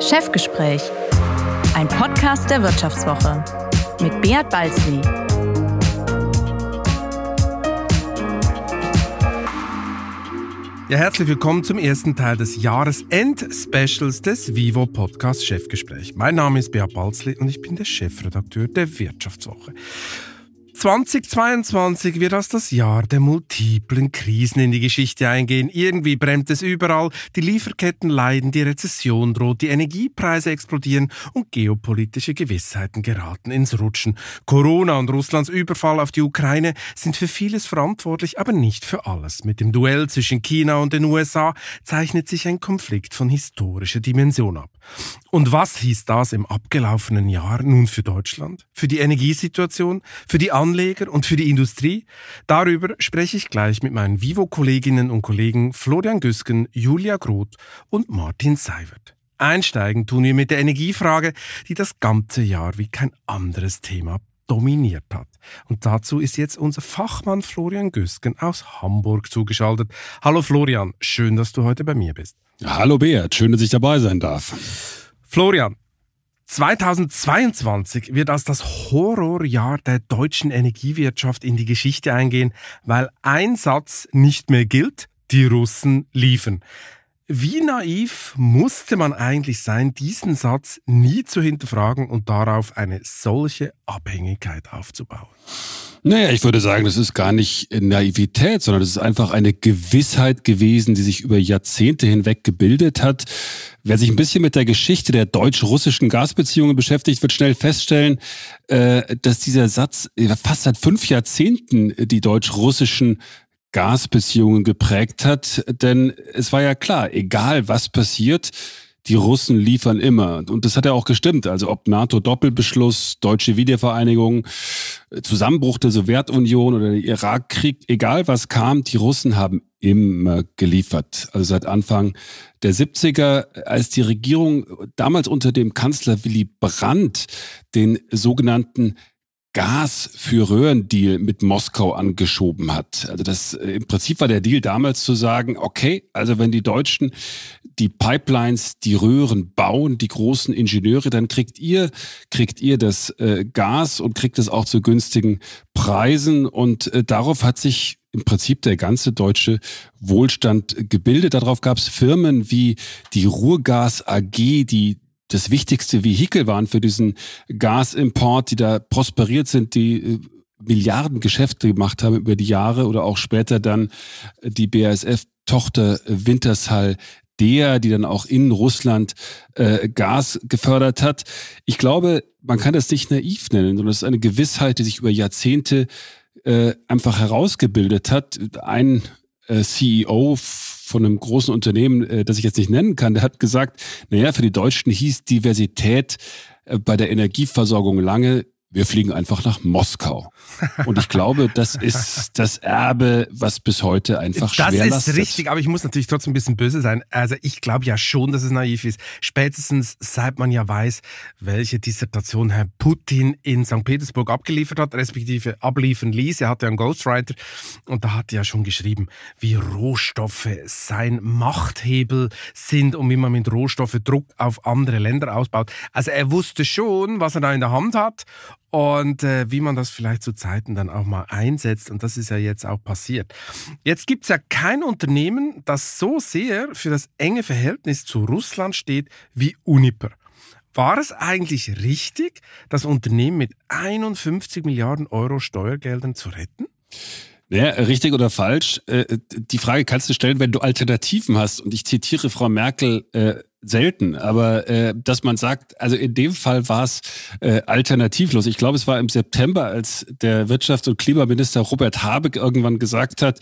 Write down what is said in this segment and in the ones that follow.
Chefgespräch, ein Podcast der Wirtschaftswoche mit Beat Balzli. Ja, herzlich willkommen zum ersten Teil des Jahresend-Specials des Vivo Podcast Chefgespräch. Mein Name ist Beat Balzli und ich bin der Chefredakteur der Wirtschaftswoche. 2022 wird als das Jahr der multiplen Krisen in die Geschichte eingehen. Irgendwie brennt es überall, die Lieferketten leiden, die Rezession droht, die Energiepreise explodieren und geopolitische Gewissheiten geraten ins Rutschen. Corona und Russlands Überfall auf die Ukraine sind für vieles verantwortlich, aber nicht für alles. Mit dem Duell zwischen China und den USA zeichnet sich ein Konflikt von historischer Dimension ab. Und was hieß das im abgelaufenen Jahr nun für Deutschland, für die Energiesituation, für die Anleger und für die Industrie? Darüber spreche ich gleich mit meinen Vivo-Kolleginnen und Kollegen Florian Güsken, Julia Groth und Martin Seiwert. Einsteigen tun wir mit der Energiefrage, die das ganze Jahr wie kein anderes Thema dominiert hat. Und dazu ist jetzt unser Fachmann Florian Güsken aus Hamburg zugeschaltet. Hallo Florian, schön, dass du heute bei mir bist. Hallo Beat, schön, dass ich dabei sein darf. Florian, 2022 wird als das Horrorjahr der deutschen Energiewirtschaft in die Geschichte eingehen, weil ein Satz nicht mehr gilt, die Russen liefern. Wie naiv musste man eigentlich sein, diesen Satz nie zu hinterfragen und darauf eine solche Abhängigkeit aufzubauen? Naja, ich würde sagen, das ist gar nicht Naivität, sondern das ist einfach eine Gewissheit gewesen, die sich über Jahrzehnte hinweg gebildet hat. Wer sich ein bisschen mit der Geschichte der deutsch-russischen Gasbeziehungen beschäftigt, wird schnell feststellen, äh, dass dieser Satz fast seit fünf Jahrzehnten die deutsch-russischen Gasbeziehungen geprägt hat. Denn es war ja klar, egal was passiert, die Russen liefern immer. Und das hat ja auch gestimmt. Also ob NATO-Doppelbeschluss, deutsche Wiedervereinigung, Zusammenbruch der Sowjetunion oder der Irakkrieg, egal was kam, die Russen haben immer geliefert. Also seit Anfang der 70er, als die Regierung damals unter dem Kanzler Willy Brandt den sogenannten Gas für Röhrendeal mit Moskau angeschoben hat. Also das äh, im Prinzip war der Deal damals zu sagen, okay, also wenn die Deutschen die Pipelines, die Röhren bauen, die großen Ingenieure, dann kriegt ihr kriegt ihr das äh, Gas und kriegt es auch zu günstigen Preisen und äh, darauf hat sich im Prinzip der ganze deutsche Wohlstand gebildet. Darauf gab es Firmen wie die Ruhrgas AG, die das wichtigste Vehikel waren für diesen Gasimport, die da prosperiert sind, die äh, Milliarden Geschäfte gemacht haben über die Jahre oder auch später dann die BASF-Tochter Wintershall der, die dann auch in Russland äh, Gas gefördert hat. Ich glaube, man kann das nicht naiv nennen, sondern es ist eine Gewissheit, die sich über Jahrzehnte äh, einfach herausgebildet hat. Ein äh, CEO von einem großen Unternehmen, äh, das ich jetzt nicht nennen kann, der hat gesagt, naja, für die Deutschen hieß Diversität äh, bei der Energieversorgung lange wir fliegen einfach nach Moskau. Und ich glaube, das ist das Erbe, was bis heute einfach das schwer Das ist richtig, aber ich muss natürlich trotzdem ein bisschen böse sein. Also ich glaube ja schon, dass es naiv ist. Spätestens seit man ja weiß, welche Dissertation Herr Putin in St. Petersburg abgeliefert hat, respektive abliefern ließ. Er hatte einen Ghostwriter und da hat er ja schon geschrieben, wie Rohstoffe sein Machthebel sind und wie man mit Rohstoffe Druck auf andere Länder ausbaut. Also er wusste schon, was er da in der Hand hat und äh, wie man das vielleicht zu Zeiten dann auch mal einsetzt. Und das ist ja jetzt auch passiert. Jetzt gibt es ja kein Unternehmen, das so sehr für das enge Verhältnis zu Russland steht wie Uniper. War es eigentlich richtig, das Unternehmen mit 51 Milliarden Euro Steuergeldern zu retten? Naja, richtig oder falsch. Äh, die Frage kannst du stellen, wenn du Alternativen hast. Und ich zitiere Frau Merkel äh, selten, aber äh, dass man sagt, also in dem Fall war es äh, alternativlos. Ich glaube, es war im September, als der Wirtschafts- und Klimaminister Robert Habeck irgendwann gesagt hat,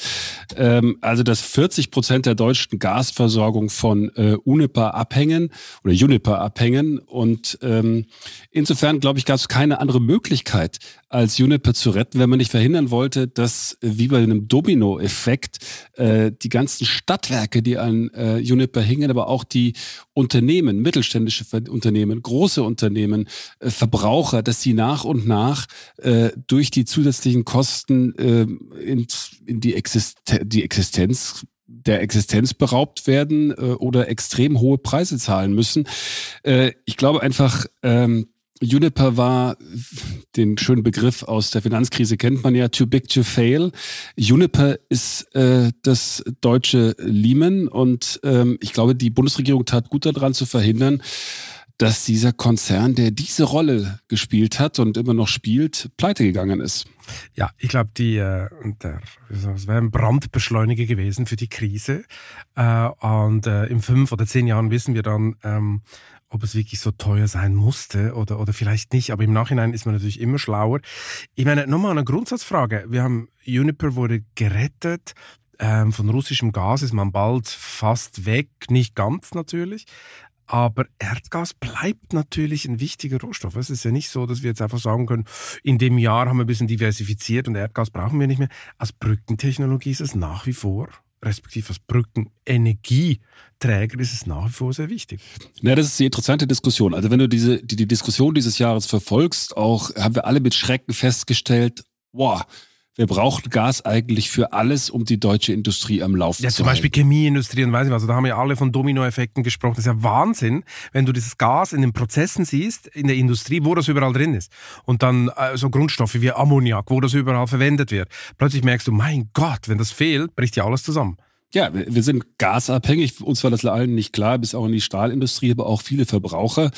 ähm, also dass 40 Prozent der deutschen Gasversorgung von äh, Uniper abhängen oder Uniper abhängen. Und ähm, insofern, glaube ich, gab es keine andere Möglichkeit, als Uniper zu retten, wenn man nicht verhindern wollte, dass wie bei einem Domino-Effekt äh, die ganzen Stadtwerke, die an äh, Uniper hingen, aber auch die Unternehmen, mittelständische Unternehmen, große Unternehmen, äh, Verbraucher, dass sie nach und nach äh, durch die zusätzlichen Kosten äh, in, in die, Existen die Existenz der Existenz beraubt werden äh, oder extrem hohe Preise zahlen müssen. Äh, ich glaube einfach, ähm, Juniper war, den schönen Begriff aus der Finanzkrise kennt man ja, too big to fail. Juniper ist äh, das deutsche Lehman und ähm, ich glaube, die Bundesregierung tat gut daran zu verhindern, dass dieser Konzern, der diese Rolle gespielt hat und immer noch spielt, pleite gegangen ist. Ja, ich glaube, die äh, das wäre ein Brandbeschleuniger gewesen für die Krise. Äh, und äh, in fünf oder zehn Jahren wissen wir dann, ähm, ob es wirklich so teuer sein musste oder, oder vielleicht nicht. Aber im Nachhinein ist man natürlich immer schlauer. Ich meine, nochmal eine Grundsatzfrage. Wir haben, Juniper wurde gerettet. Ähm, von russischem Gas ist man bald fast weg. Nicht ganz natürlich. Aber Erdgas bleibt natürlich ein wichtiger Rohstoff. Es ist ja nicht so, dass wir jetzt einfach sagen können, in dem Jahr haben wir ein bisschen diversifiziert und Erdgas brauchen wir nicht mehr. Als Brückentechnologie ist es nach wie vor, respektive als Brückenenergieträger ist es nach wie vor sehr wichtig. Ja, das ist die interessante Diskussion. Also wenn du diese, die, die Diskussion dieses Jahres verfolgst, auch haben wir alle mit Schrecken festgestellt, wow, wir brauchen Gas eigentlich für alles, um die deutsche Industrie am Laufen ja, zu halten. Ja, zum Beispiel Chemieindustrie und weiß ich was. Also da haben wir alle von Dominoeffekten gesprochen. Das ist ja Wahnsinn, wenn du dieses Gas in den Prozessen siehst, in der Industrie, wo das überall drin ist. Und dann äh, so Grundstoffe wie Ammoniak, wo das überall verwendet wird. Plötzlich merkst du, mein Gott, wenn das fehlt, bricht ja alles zusammen. Ja, wir sind gasabhängig. Uns war das allen nicht klar, bis auch in die Stahlindustrie, aber auch viele Verbraucher,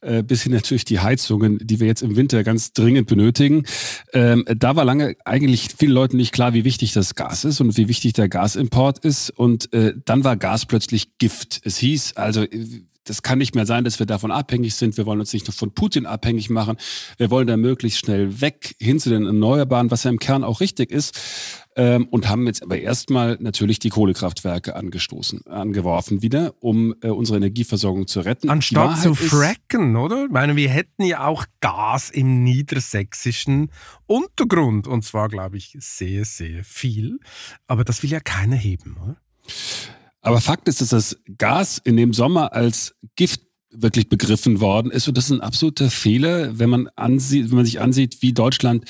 äh, bis hin natürlich die Heizungen, die wir jetzt im Winter ganz dringend benötigen. Ähm, da war lange eigentlich vielen Leuten nicht klar, wie wichtig das Gas ist und wie wichtig der Gasimport ist. Und äh, dann war Gas plötzlich Gift. Es hieß also, das kann nicht mehr sein, dass wir davon abhängig sind. Wir wollen uns nicht nur von Putin abhängig machen. Wir wollen da möglichst schnell weg hin zu den Erneuerbaren, was ja im Kern auch richtig ist. Ähm, und haben jetzt aber erstmal natürlich die Kohlekraftwerke angestoßen, angeworfen wieder, um äh, unsere Energieversorgung zu retten. Anstatt zu fracken, oder? Ich meine, wir hätten ja auch Gas im niedersächsischen Untergrund. Und zwar, glaube ich, sehr, sehr viel. Aber das will ja keiner heben, oder? Aber Fakt ist, dass das Gas in dem Sommer als Gift wirklich begriffen worden ist. Und das ist ein absoluter Fehler, wenn man, ansieht, wenn man sich ansieht, wie Deutschland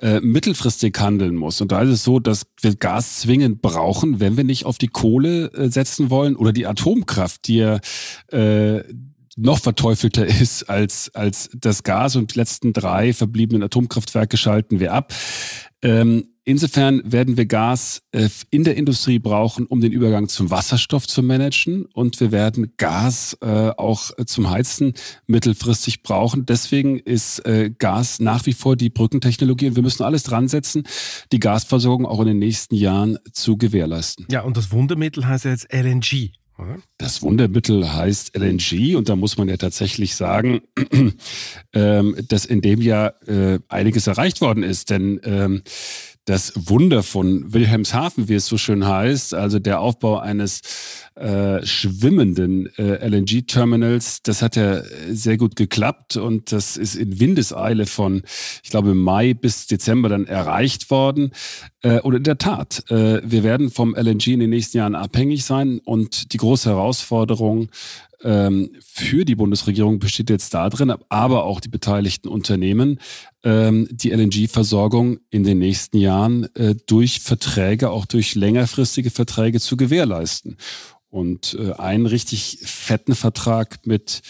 äh, mittelfristig handeln muss. Und da ist es so, dass wir Gas zwingend brauchen, wenn wir nicht auf die Kohle äh, setzen wollen oder die Atomkraft, die ja äh, noch verteufelter ist als, als das Gas. Und die letzten drei verbliebenen Atomkraftwerke schalten wir ab. Ähm, insofern werden wir Gas äh, in der Industrie brauchen, um den Übergang zum Wasserstoff zu managen. Und wir werden Gas äh, auch zum Heizen mittelfristig brauchen. Deswegen ist äh, Gas nach wie vor die Brückentechnologie. Und wir müssen alles dran setzen, die Gasversorgung auch in den nächsten Jahren zu gewährleisten. Ja, und das Wundermittel heißt ja jetzt LNG. Das Wundermittel heißt LNG und da muss man ja tatsächlich sagen, ähm, dass in dem Jahr einiges erreicht worden ist, denn ähm, das Wunder von Wilhelmshaven, wie es so schön heißt, also der Aufbau eines äh, schwimmenden äh, LNG-Terminals, das hat ja sehr gut geklappt und das ist in Windeseile von, ich glaube, Mai bis Dezember dann erreicht worden. Äh, und in der Tat, äh, wir werden vom LNG in den nächsten Jahren abhängig sein und die große Herausforderung für die Bundesregierung besteht jetzt darin, aber auch die beteiligten Unternehmen, ähm, die LNG-Versorgung in den nächsten Jahren äh, durch Verträge, auch durch längerfristige Verträge zu gewährleisten. Und äh, einen richtig fetten Vertrag mit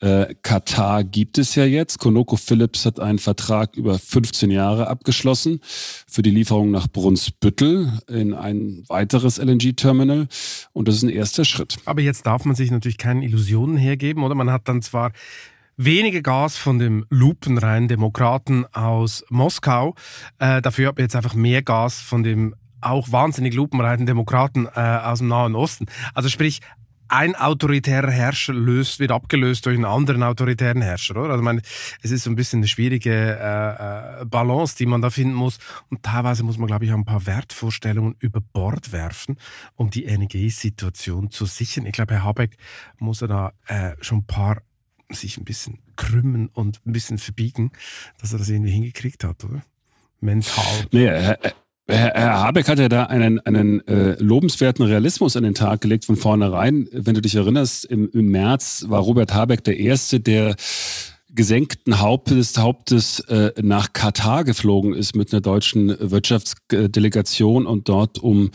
äh, Katar gibt es ja jetzt. Konoko Phillips hat einen Vertrag über 15 Jahre abgeschlossen für die Lieferung nach Brunsbüttel in ein weiteres LNG-Terminal. Und das ist ein erster Schritt. Aber jetzt darf man sich natürlich keine Illusionen hergeben, oder? Man hat dann zwar wenige Gas von dem lupenreinen Demokraten aus Moskau. Äh, dafür hat man jetzt einfach mehr Gas von dem auch wahnsinnig lupenreinen Demokraten äh, aus dem Nahen Osten. Also sprich, ein autoritärer Herrscher löst, wird abgelöst durch einen anderen autoritären Herrscher, oder? Also ich meine, es ist so ein bisschen eine schwierige äh, äh, Balance, die man da finden muss. Und teilweise muss man, glaube ich, auch ein paar Wertvorstellungen über Bord werfen, um die Energiesituation zu sichern. Ich glaube, Herr Habeck muss er da äh, schon ein paar sich ein bisschen krümmen und ein bisschen verbiegen, dass er das irgendwie hingekriegt hat, oder? Mental. Nee, Herr, Habeck hat ja da einen, einen äh, lobenswerten Realismus an den Tag gelegt von vornherein. Wenn du dich erinnerst, im, im März war Robert Habeck der Erste, der gesenkten Hauptes, Hauptes äh, nach Katar geflogen ist mit einer deutschen Wirtschaftsdelegation und dort um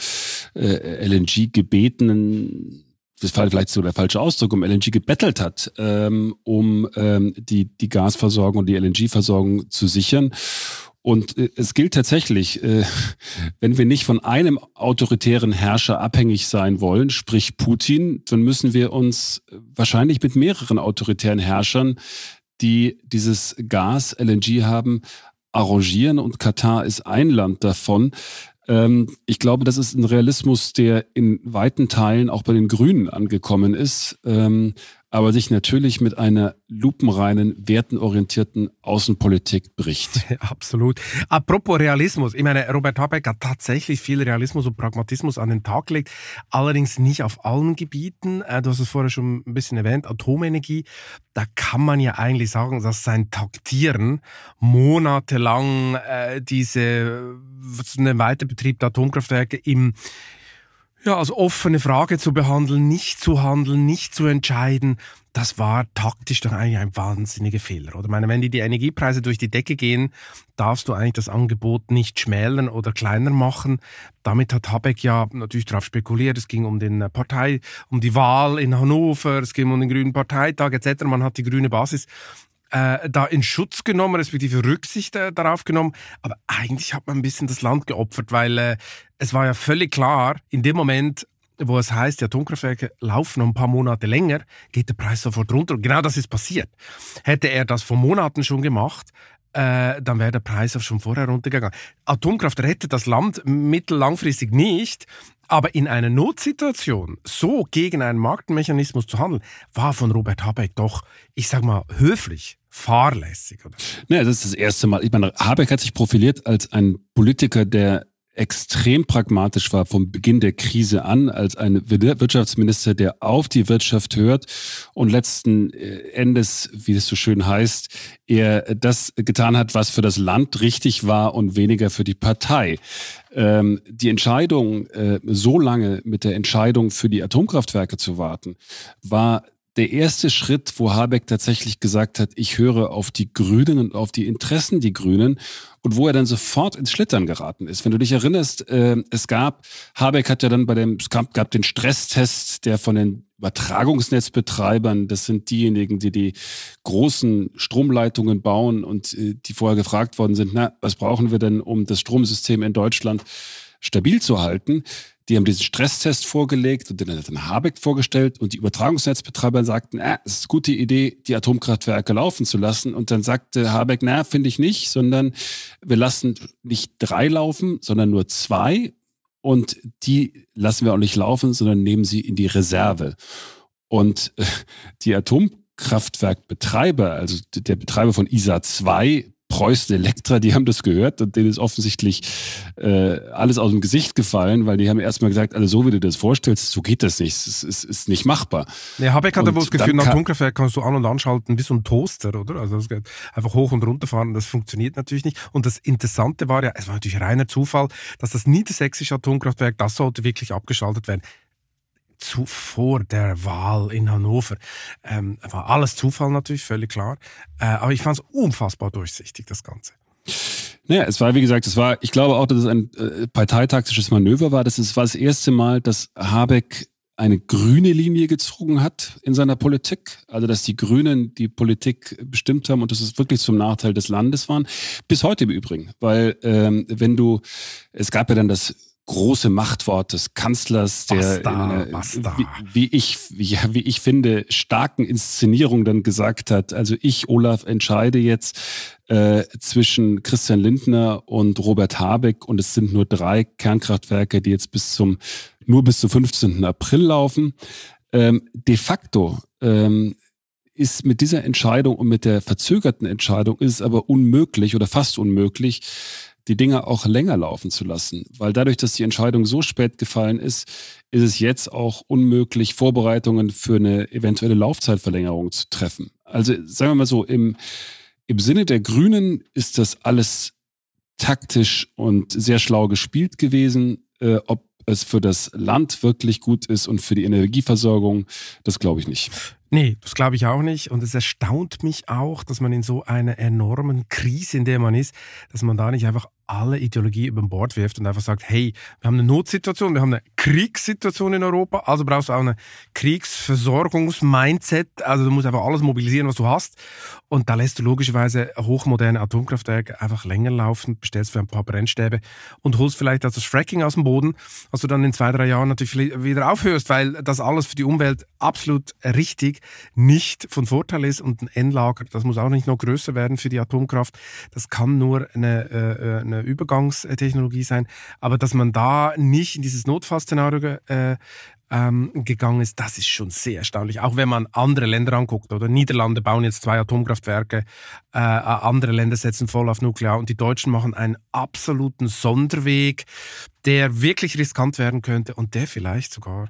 äh, LNG gebeten, das war vielleicht so der falsche Ausdruck, um LNG gebettelt hat, ähm, um ähm, die, die Gasversorgung und die LNG-Versorgung zu sichern. Und äh, es gilt tatsächlich, äh, wenn wir nicht von einem autoritären Herrscher abhängig sein wollen, sprich Putin, dann müssen wir uns wahrscheinlich mit mehreren autoritären Herrschern die dieses Gas, LNG haben, arrangieren und Katar ist ein Land davon. Ähm, ich glaube, das ist ein Realismus, der in weiten Teilen auch bei den Grünen angekommen ist. Aber sich natürlich mit einer lupenreinen, wertenorientierten Außenpolitik bricht. Absolut. Apropos Realismus. Ich meine, Robert Habeck hat tatsächlich viel Realismus und Pragmatismus an den Tag gelegt. Allerdings nicht auf allen Gebieten. Äh, du hast es vorher schon ein bisschen erwähnt. Atomenergie. Da kann man ja eigentlich sagen, dass sein Taktieren monatelang äh, diese, eine Weiterbetrieb der Atomkraftwerke im ja, als offene Frage zu behandeln, nicht zu handeln, nicht zu entscheiden, das war taktisch doch eigentlich ein wahnsinniger Fehler. Oder ich meine, wenn die, Energiepreise durch die Decke gehen, darfst du eigentlich das Angebot nicht schmälern oder kleiner machen. Damit hat Habeck ja natürlich darauf spekuliert. Es ging um den Partei, um die Wahl in Hannover, es ging um den Grünen Parteitag etc. Man hat die grüne Basis äh, da in Schutz genommen, respektive Rücksicht äh, darauf genommen. Aber eigentlich hat man ein bisschen das Land geopfert, weil äh, es war ja völlig klar, in dem Moment, wo es heißt, die Atomkraftwerke laufen noch ein paar Monate länger, geht der Preis sofort runter. Und genau das ist passiert. Hätte er das vor Monaten schon gemacht, äh, dann wäre der Preis auch schon vorher runtergegangen. Atomkraft rettet das Land mittellangfristig nicht, aber in einer Notsituation so gegen einen Marktmechanismus zu handeln, war von Robert Habeck doch, ich sag mal, höflich fahrlässig. Oder? Ja, das ist das erste Mal. Ich meine, Habeck hat sich profiliert als ein Politiker, der extrem pragmatisch war vom Beginn der Krise an, als ein Wirtschaftsminister, der auf die Wirtschaft hört und letzten äh, Endes, wie es so schön heißt, er das getan hat, was für das Land richtig war und weniger für die Partei. Ähm, die Entscheidung, äh, so lange mit der Entscheidung für die Atomkraftwerke zu warten, war der erste Schritt, wo Habeck tatsächlich gesagt hat, ich höre auf die Grünen und auf die Interessen die Grünen und wo er dann sofort ins Schlittern geraten ist. Wenn du dich erinnerst, äh, es gab, Habeck hat ja dann bei dem, es gab, gab den Stresstest, der von den Übertragungsnetzbetreibern, das sind diejenigen, die die großen Stromleitungen bauen und äh, die vorher gefragt worden sind, na, was brauchen wir denn, um das Stromsystem in Deutschland stabil zu halten? Die haben diesen Stresstest vorgelegt und den hat dann Habeck vorgestellt und die Übertragungsnetzbetreiber sagten, äh, es ist eine gute Idee, die Atomkraftwerke laufen zu lassen. Und dann sagte Habeck, na, finde ich nicht, sondern wir lassen nicht drei laufen, sondern nur zwei. Und die lassen wir auch nicht laufen, sondern nehmen sie in die Reserve. Und äh, die Atomkraftwerkbetreiber, also der Betreiber von ISA 2, Preußen Elektra, die haben das gehört und denen ist offensichtlich äh, alles aus dem Gesicht gefallen, weil die haben erstmal gesagt, also so wie du das vorstellst, so geht das nicht, es ist, ist nicht machbar. Ja, Habeck hatte wohl das Gefühl, ein Atomkraftwerk kannst du an- und anschalten wie so ein Toaster, oder? Also das geht einfach hoch und runter fahren, das funktioniert natürlich nicht. Und das Interessante war ja, es war natürlich reiner Zufall, dass das niedersächsische Atomkraftwerk, das sollte wirklich abgeschaltet werden zu, vor der Wahl in Hannover. Ähm, war alles Zufall natürlich, völlig klar. Äh, aber ich fand es unfassbar durchsichtig, das Ganze. Naja, es war, wie gesagt, es war, ich glaube auch, dass es ein äh, parteitaktisches Manöver war. Das ist, war das erste Mal, dass Habeck eine grüne Linie gezogen hat in seiner Politik. Also, dass die Grünen die Politik bestimmt haben und dass es wirklich zum Nachteil des Landes waren. Bis heute im Übrigen. Weil, ähm, wenn du, es gab ja dann das große Machtwort des Kanzlers, der basta, einer, basta. Wie, wie, ich, wie, wie ich finde, starken Inszenierung dann gesagt hat, also ich, Olaf, entscheide jetzt äh, zwischen Christian Lindner und Robert Habeck und es sind nur drei Kernkraftwerke, die jetzt bis zum, nur bis zum 15. April laufen. Ähm, de facto ähm, ist mit dieser Entscheidung und mit der verzögerten Entscheidung ist es aber unmöglich oder fast unmöglich, die Dinge auch länger laufen zu lassen. Weil dadurch, dass die Entscheidung so spät gefallen ist, ist es jetzt auch unmöglich, Vorbereitungen für eine eventuelle Laufzeitverlängerung zu treffen. Also sagen wir mal so, im, im Sinne der Grünen ist das alles taktisch und sehr schlau gespielt gewesen. Äh, ob es für das Land wirklich gut ist und für die Energieversorgung, das glaube ich nicht. Nee, das glaube ich auch nicht. Und es erstaunt mich auch, dass man in so einer enormen Krise, in der man ist, dass man da nicht einfach alle Ideologie über Bord wirft und einfach sagt, hey, wir haben eine Notsituation, wir haben eine Kriegssituation in Europa, also brauchst du auch eine Kriegsversorgungs-Mindset, also du musst einfach alles mobilisieren, was du hast. Und da lässt du logischerweise hochmoderne Atomkraftwerke einfach länger laufen, bestellst für ein paar Brennstäbe und holst vielleicht das Fracking aus dem Boden, was du dann in zwei, drei Jahren natürlich wieder aufhörst, weil das alles für die Umwelt absolut richtig nicht von Vorteil ist und ein Endlager, das muss auch nicht noch größer werden für die Atomkraft, das kann nur eine, äh, Übergangstechnologie sein, aber dass man da nicht in dieses Notfallszenario äh, ähm, gegangen ist, das ist schon sehr erstaunlich. Auch wenn man andere Länder anguckt, oder Niederlande bauen jetzt zwei Atomkraftwerke, äh, andere Länder setzen voll auf Nuklear und die Deutschen machen einen absoluten Sonderweg, der wirklich riskant werden könnte und der vielleicht sogar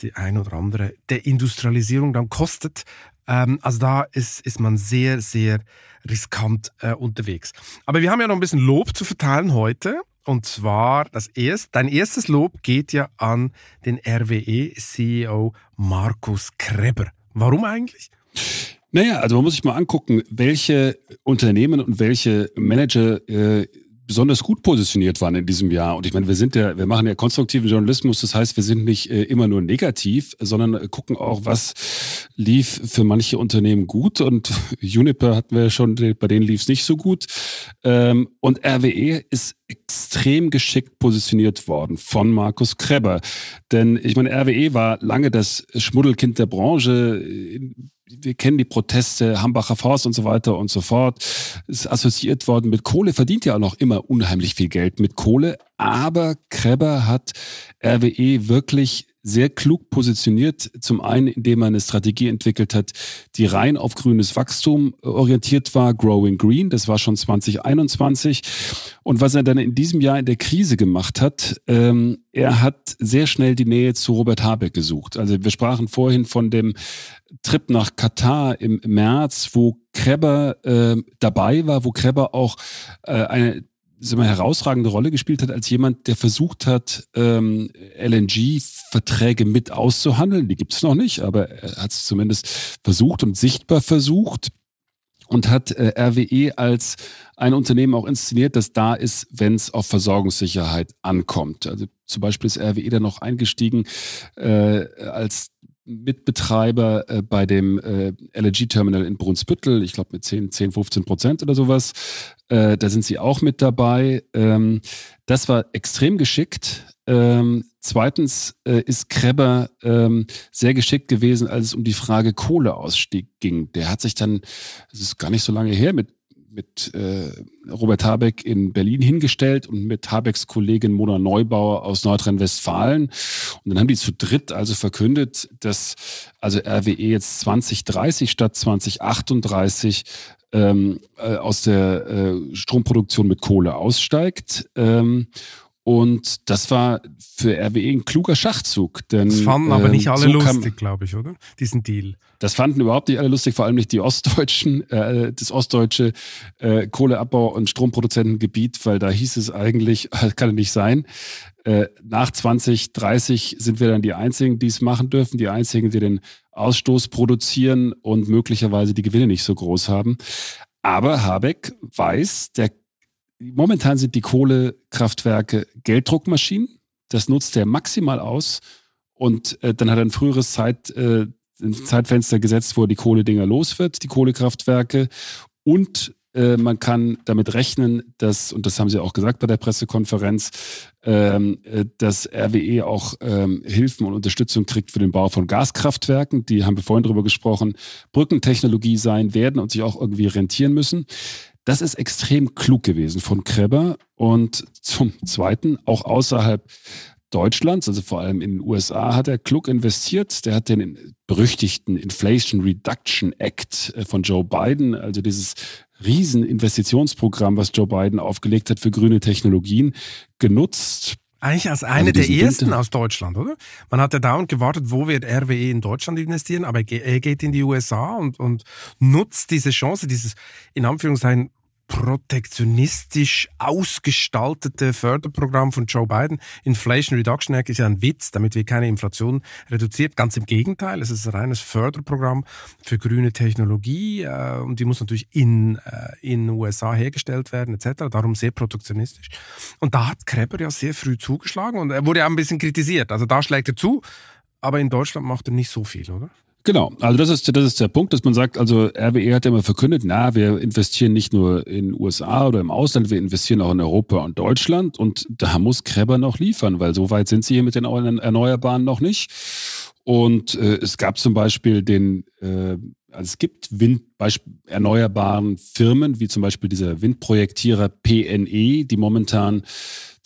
die ein oder andere der Industrialisierung dann kostet. Ähm, also da ist, ist man sehr, sehr riskant äh, unterwegs. Aber wir haben ja noch ein bisschen Lob zu verteilen heute. Und zwar, das erst, dein erstes Lob geht ja an den RWE-CEO Markus Kreber. Warum eigentlich? Naja, also man muss sich mal angucken, welche Unternehmen und welche Manager äh, besonders gut positioniert waren in diesem Jahr. Und ich meine, wir sind ja, wir machen ja konstruktiven Journalismus, das heißt, wir sind nicht äh, immer nur negativ, sondern äh, gucken auch, was lief für manche Unternehmen gut. Und Juniper hatten wir schon, bei denen lief es nicht so gut. Ähm, und RWE ist extrem geschickt positioniert worden von Markus Kreber. Denn ich meine, RWE war lange das Schmuddelkind der Branche wir kennen die Proteste, Hambacher Forst und so weiter und so fort. Ist assoziiert worden mit Kohle, verdient ja auch noch immer unheimlich viel Geld mit Kohle. Aber Kreber hat RWE wirklich sehr klug positioniert. Zum einen, indem er eine Strategie entwickelt hat, die rein auf grünes Wachstum orientiert war, Growing Green, das war schon 2021. Und was er dann in diesem Jahr in der Krise gemacht hat, ähm, er hat sehr schnell die Nähe zu Robert Habeck gesucht. Also wir sprachen vorhin von dem Trip nach Katar im März, wo Kreber äh, dabei war, wo Kreber auch äh, eine sagen wir, herausragende Rolle gespielt hat als jemand, der versucht hat, ähm, LNG-Verträge mit auszuhandeln. Die gibt es noch nicht, aber er hat es zumindest versucht und sichtbar versucht und hat äh, RWE als ein Unternehmen auch inszeniert, das da ist, wenn es auf Versorgungssicherheit ankommt. Also zum Beispiel ist RWE dann noch eingestiegen äh, als Mitbetreiber äh, bei dem äh, LNG-Terminal in Brunsbüttel, ich glaube mit 10, 10, 15 Prozent oder sowas. Äh, da sind sie auch mit dabei. Ähm, das war extrem geschickt. Ähm, zweitens äh, ist Kreber ähm, sehr geschickt gewesen, als es um die Frage Kohleausstieg ging. Der hat sich dann, es ist gar nicht so lange her, mit mit äh, Robert Habeck in Berlin hingestellt und mit Habecks Kollegin Mona Neubauer aus Nordrhein-Westfalen. Und dann haben die zu dritt also verkündet, dass also RWE jetzt 2030 statt 2038 ähm, äh, aus der äh, Stromproduktion mit Kohle aussteigt. Ähm, und das war für RWE ein kluger Schachzug. Denn, das fanden aber nicht ähm, alle so lustig, glaube ich, oder? Diesen Deal. Das fanden überhaupt nicht alle lustig, vor allem nicht die Ostdeutschen, äh, das ostdeutsche äh, Kohleabbau- und Stromproduzentengebiet, weil da hieß es eigentlich, kann es nicht sein. Äh, nach 2030 sind wir dann die Einzigen, die es machen dürfen, die Einzigen, die den Ausstoß produzieren und möglicherweise die Gewinne nicht so groß haben. Aber Habeck weiß, der momentan sind die Kohlekraftwerke Gelddruckmaschinen. Das nutzt er maximal aus. Und äh, dann hat er ein früheres Zeit, äh, ein Zeitfenster gesetzt, wo die Kohledinger los wird, die Kohlekraftwerke. Und äh, man kann damit rechnen, dass, und das haben Sie auch gesagt bei der Pressekonferenz, ähm, äh, dass RWE auch ähm, Hilfen und Unterstützung kriegt für den Bau von Gaskraftwerken. Die haben wir vorhin darüber gesprochen, Brückentechnologie sein werden und sich auch irgendwie rentieren müssen. Das ist extrem klug gewesen von Kreber und zum Zweiten auch außerhalb Deutschlands, also vor allem in den USA, hat er klug investiert. Der hat den berüchtigten Inflation Reduction Act äh, von Joe Biden, also dieses Rieseninvestitionsprogramm, was Joe Biden aufgelegt hat für grüne Technologien, genutzt. Eigentlich als eine also der ersten aus Deutschland, oder? Man hat ja dauernd gewartet, wo wird RWE in Deutschland investieren, aber er geht in die USA und, und nutzt diese Chance, dieses in Anführungszeichen protektionistisch ausgestaltete Förderprogramm von Joe Biden. Inflation Reduction Act ist ja ein Witz, damit wir keine Inflation reduziert. Ganz im Gegenteil, es ist ein reines Förderprogramm für grüne Technologie äh, und die muss natürlich in äh, in USA hergestellt werden etc. Darum sehr protektionistisch. Und da hat Kreber ja sehr früh zugeschlagen und er wurde ja ein bisschen kritisiert. Also da schlägt er zu, aber in Deutschland macht er nicht so viel, oder? Genau, also das ist, das ist der Punkt, dass man sagt, also RWE hat ja immer verkündet, na, wir investieren nicht nur in USA oder im Ausland, wir investieren auch in Europa und Deutschland und da muss Kreber noch liefern, weil so weit sind sie hier mit den Erneuerbaren noch nicht. Und äh, es gab zum Beispiel den, äh, also es gibt Wind, erneuerbaren Firmen, wie zum Beispiel dieser Windprojektierer PNE, die momentan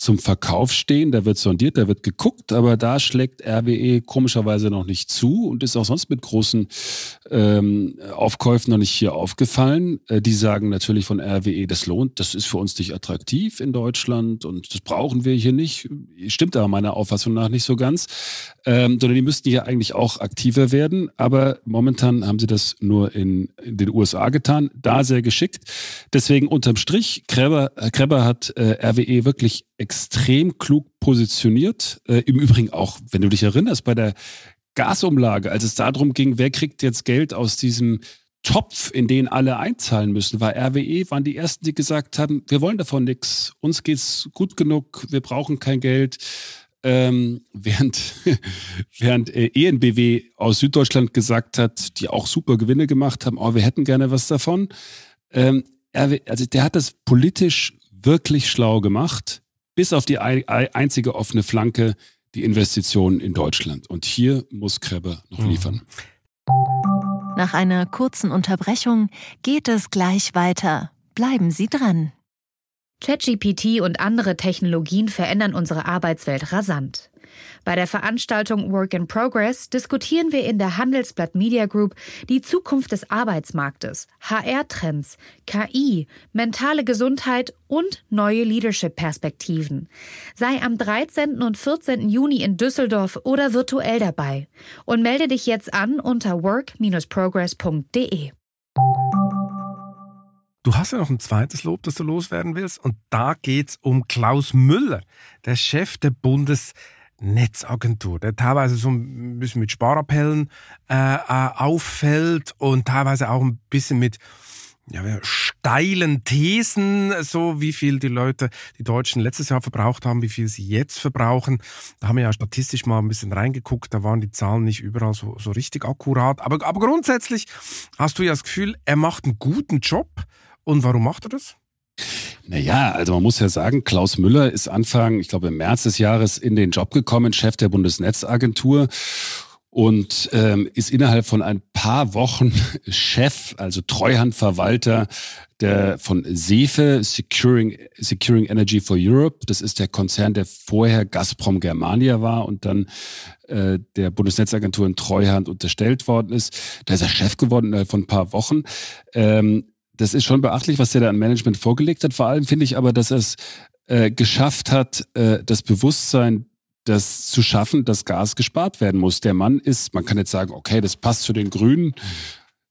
zum Verkauf stehen. Da wird sondiert, da wird geguckt, aber da schlägt RWE komischerweise noch nicht zu und ist auch sonst mit großen ähm, Aufkäufen noch nicht hier aufgefallen. Äh, die sagen natürlich von RWE, das lohnt, das ist für uns nicht attraktiv in Deutschland und das brauchen wir hier nicht. Stimmt aber meiner Auffassung nach nicht so ganz. Ähm, sondern die müssten hier eigentlich auch aktiver werden. Aber momentan haben sie das nur in, in den USA getan, da sehr geschickt. Deswegen unterm Strich, Kreber, Kreber hat äh, RWE wirklich extrem klug positioniert. Äh, Im Übrigen auch, wenn du dich erinnerst, bei der Gasumlage, als es darum ging, wer kriegt jetzt Geld aus diesem Topf, in den alle einzahlen müssen, war RWE, waren die ersten, die gesagt haben, wir wollen davon nichts, uns geht's gut genug, wir brauchen kein Geld. Ähm, während während äh, ENBW aus Süddeutschland gesagt hat, die auch super Gewinne gemacht haben, oh, wir hätten gerne was davon. Ähm, RW, also der hat das politisch wirklich schlau gemacht bis auf die einzige offene Flanke die Investitionen in Deutschland. Und hier muss Krebbe noch mhm. liefern. Nach einer kurzen Unterbrechung geht es gleich weiter. Bleiben Sie dran. ChatGPT und andere Technologien verändern unsere Arbeitswelt rasant. Bei der Veranstaltung Work in Progress diskutieren wir in der Handelsblatt Media Group die Zukunft des Arbeitsmarktes, HR-Trends, KI, mentale Gesundheit und neue Leadership-Perspektiven. Sei am 13. und 14. Juni in Düsseldorf oder virtuell dabei und melde dich jetzt an unter work-progress.de. Du hast ja noch ein zweites Lob, das du loswerden willst, und da geht's um Klaus Müller, der Chef der Bundes Netzagentur, der teilweise so ein bisschen mit Sparappellen äh, äh, auffällt und teilweise auch ein bisschen mit ja, steilen Thesen, so wie viel die Leute, die Deutschen letztes Jahr verbraucht haben, wie viel sie jetzt verbrauchen. Da haben wir ja statistisch mal ein bisschen reingeguckt, da waren die Zahlen nicht überall so, so richtig akkurat. Aber, aber grundsätzlich hast du ja das Gefühl, er macht einen guten Job. Und warum macht er das? Naja, also man muss ja sagen, Klaus Müller ist Anfang, ich glaube im März des Jahres in den Job gekommen, Chef der Bundesnetzagentur und ähm, ist innerhalb von ein paar Wochen Chef, also Treuhandverwalter der von SEFE, Securing, Securing Energy for Europe. Das ist der Konzern, der vorher Gazprom Germania war und dann äh, der Bundesnetzagentur in Treuhand unterstellt worden ist. Da ist er Chef geworden innerhalb von ein paar Wochen. Ähm, das ist schon beachtlich, was der da an Management vorgelegt hat. Vor allem finde ich aber, dass er es äh, geschafft hat, äh, das Bewusstsein das zu schaffen, dass Gas gespart werden muss. Der Mann ist, man kann jetzt sagen, okay, das passt zu den Grünen,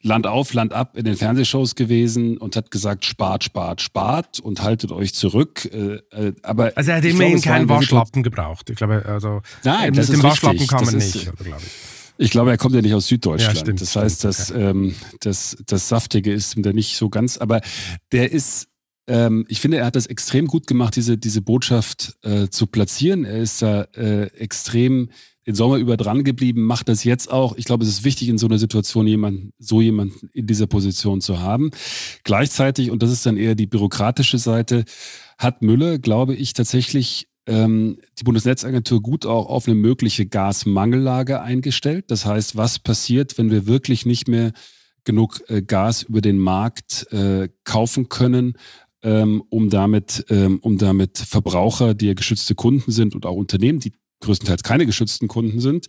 Land auf, Land ab in den Fernsehshows gewesen und hat gesagt, spart, spart, spart und haltet euch zurück. Äh, äh aber also er hat immerhin keinen Waschlappen gebraucht. Ich glaube, also Nein, das mit dem Waschlappen kann man nicht, glaube ich. Ich glaube, er kommt ja nicht aus Süddeutschland. Ja, stimmt, das heißt, dass okay. ähm, das, das Saftige ist ihm da nicht so ganz, aber der ist, ähm, ich finde, er hat das extrem gut gemacht, diese, diese Botschaft äh, zu platzieren. Er ist da äh, extrem den Sommer über dran geblieben, macht das jetzt auch. Ich glaube, es ist wichtig, in so einer Situation jemand, so jemanden in dieser Position zu haben. Gleichzeitig, und das ist dann eher die bürokratische Seite, hat Müller, glaube ich, tatsächlich ähm, die Bundesnetzagentur gut auch auf eine mögliche Gasmangellage eingestellt. Das heißt, was passiert, wenn wir wirklich nicht mehr genug äh, Gas über den Markt äh, kaufen können, ähm, um damit, ähm, um damit Verbraucher, die ja geschützte Kunden sind und auch Unternehmen, die größtenteils keine geschützten Kunden sind,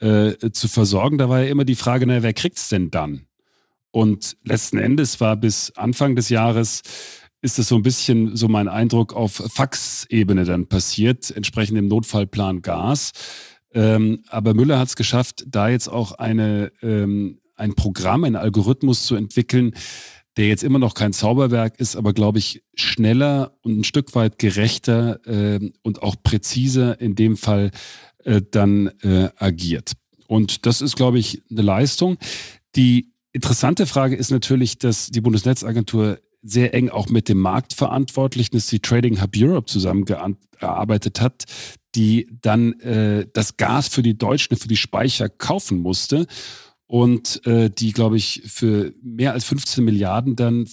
äh, zu versorgen. Da war ja immer die Frage, na, wer kriegt's denn dann? Und letzten Endes war bis Anfang des Jahres ist es so ein bisschen so mein Eindruck auf Faxebene dann passiert, entsprechend dem Notfallplan Gas. Ähm, aber Müller hat es geschafft, da jetzt auch eine, ähm, ein Programm, einen Algorithmus zu entwickeln, der jetzt immer noch kein Zauberwerk ist, aber glaube ich schneller und ein Stück weit gerechter äh, und auch präziser in dem Fall äh, dann äh, agiert. Und das ist, glaube ich, eine Leistung. Die interessante Frage ist natürlich, dass die Bundesnetzagentur sehr eng auch mit dem Marktverantwortlichen, ist die Trading Hub Europe zusammengearbeitet hat, die dann äh, das Gas für die Deutschen, für die Speicher kaufen musste und äh, die, glaube ich, für mehr als 15 Milliarden dann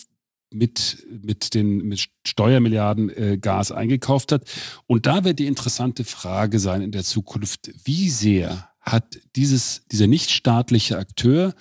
mit, mit den mit Steuermilliarden äh, Gas eingekauft hat. Und da wird die interessante Frage sein in der Zukunft, wie sehr hat dieses, dieser nichtstaatliche Akteur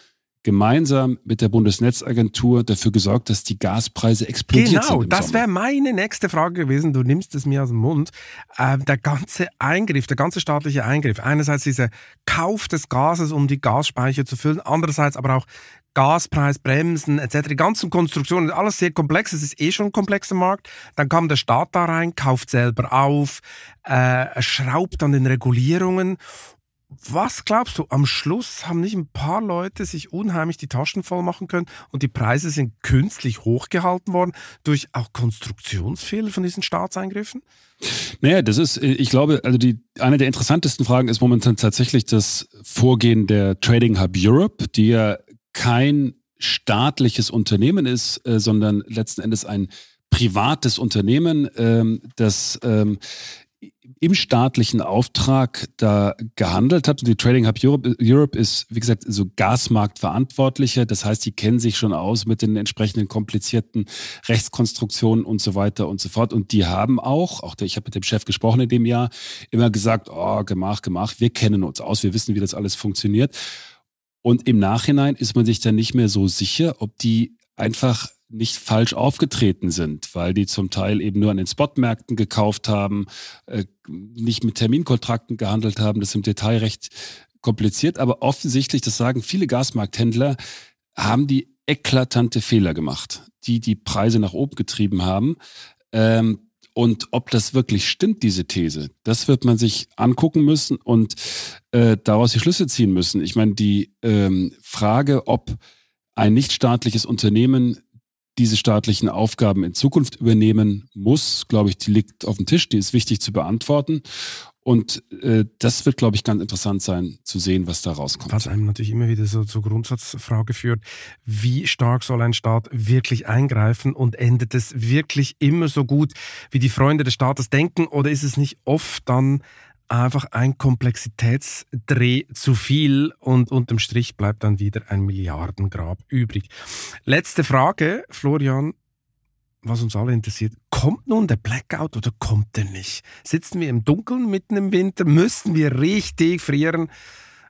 gemeinsam mit der Bundesnetzagentur dafür gesorgt, dass die Gaspreise explodiert genau, sind. Genau, das wäre meine nächste Frage gewesen. Du nimmst es mir aus dem Mund. Äh, der ganze Eingriff, der ganze staatliche Eingriff, einerseits dieser Kauf des Gases, um die Gasspeicher zu füllen, andererseits aber auch Gaspreis, Bremsen etc. Die ganzen Konstruktionen, alles sehr komplex. Es ist eh schon ein komplexer Markt. Dann kam der Staat da rein, kauft selber auf, äh, schraubt an den Regulierungen was glaubst du, am Schluss haben nicht ein paar Leute sich unheimlich die Taschen voll machen können und die Preise sind künstlich hochgehalten worden durch auch Konstruktionsfehler von diesen Staatseingriffen? Naja, das ist, ich glaube, also die, eine der interessantesten Fragen ist momentan tatsächlich das Vorgehen der Trading Hub Europe, die ja kein staatliches Unternehmen ist, äh, sondern letzten Endes ein privates Unternehmen, ähm, das ähm, im staatlichen Auftrag da gehandelt. Und die Trading Hub Europe, Europe ist, wie gesagt, so Gasmarktverantwortlicher. Das heißt, die kennen sich schon aus mit den entsprechenden komplizierten Rechtskonstruktionen und so weiter und so fort. Und die haben auch, auch ich habe mit dem Chef gesprochen in dem Jahr, immer gesagt, oh, gemach, gemach, wir kennen uns aus, wir wissen, wie das alles funktioniert. Und im Nachhinein ist man sich dann nicht mehr so sicher, ob die einfach nicht falsch aufgetreten sind, weil die zum Teil eben nur an den Spotmärkten gekauft haben, äh, nicht mit Terminkontrakten gehandelt haben. Das ist im Detail recht kompliziert, aber offensichtlich, das sagen viele Gasmarkthändler, haben die eklatante Fehler gemacht, die die Preise nach oben getrieben haben. Ähm, und ob das wirklich stimmt, diese These, das wird man sich angucken müssen und äh, daraus die Schlüsse ziehen müssen. Ich meine, die ähm, Frage, ob ein nichtstaatliches Unternehmen diese staatlichen Aufgaben in Zukunft übernehmen muss, glaube ich, die liegt auf dem Tisch, die ist wichtig zu beantworten. Und äh, das wird, glaube ich, ganz interessant sein zu sehen, was da rauskommt. Was einem natürlich immer wieder so zur Grundsatzfrage führt, wie stark soll ein Staat wirklich eingreifen und endet es wirklich immer so gut, wie die Freunde des Staates denken oder ist es nicht oft dann einfach ein Komplexitätsdreh zu viel und unterm Strich bleibt dann wieder ein Milliardengrab übrig. Letzte Frage, Florian, was uns alle interessiert. Kommt nun der Blackout oder kommt der nicht? Sitzen wir im Dunkeln mitten im Winter? Müssen wir richtig frieren?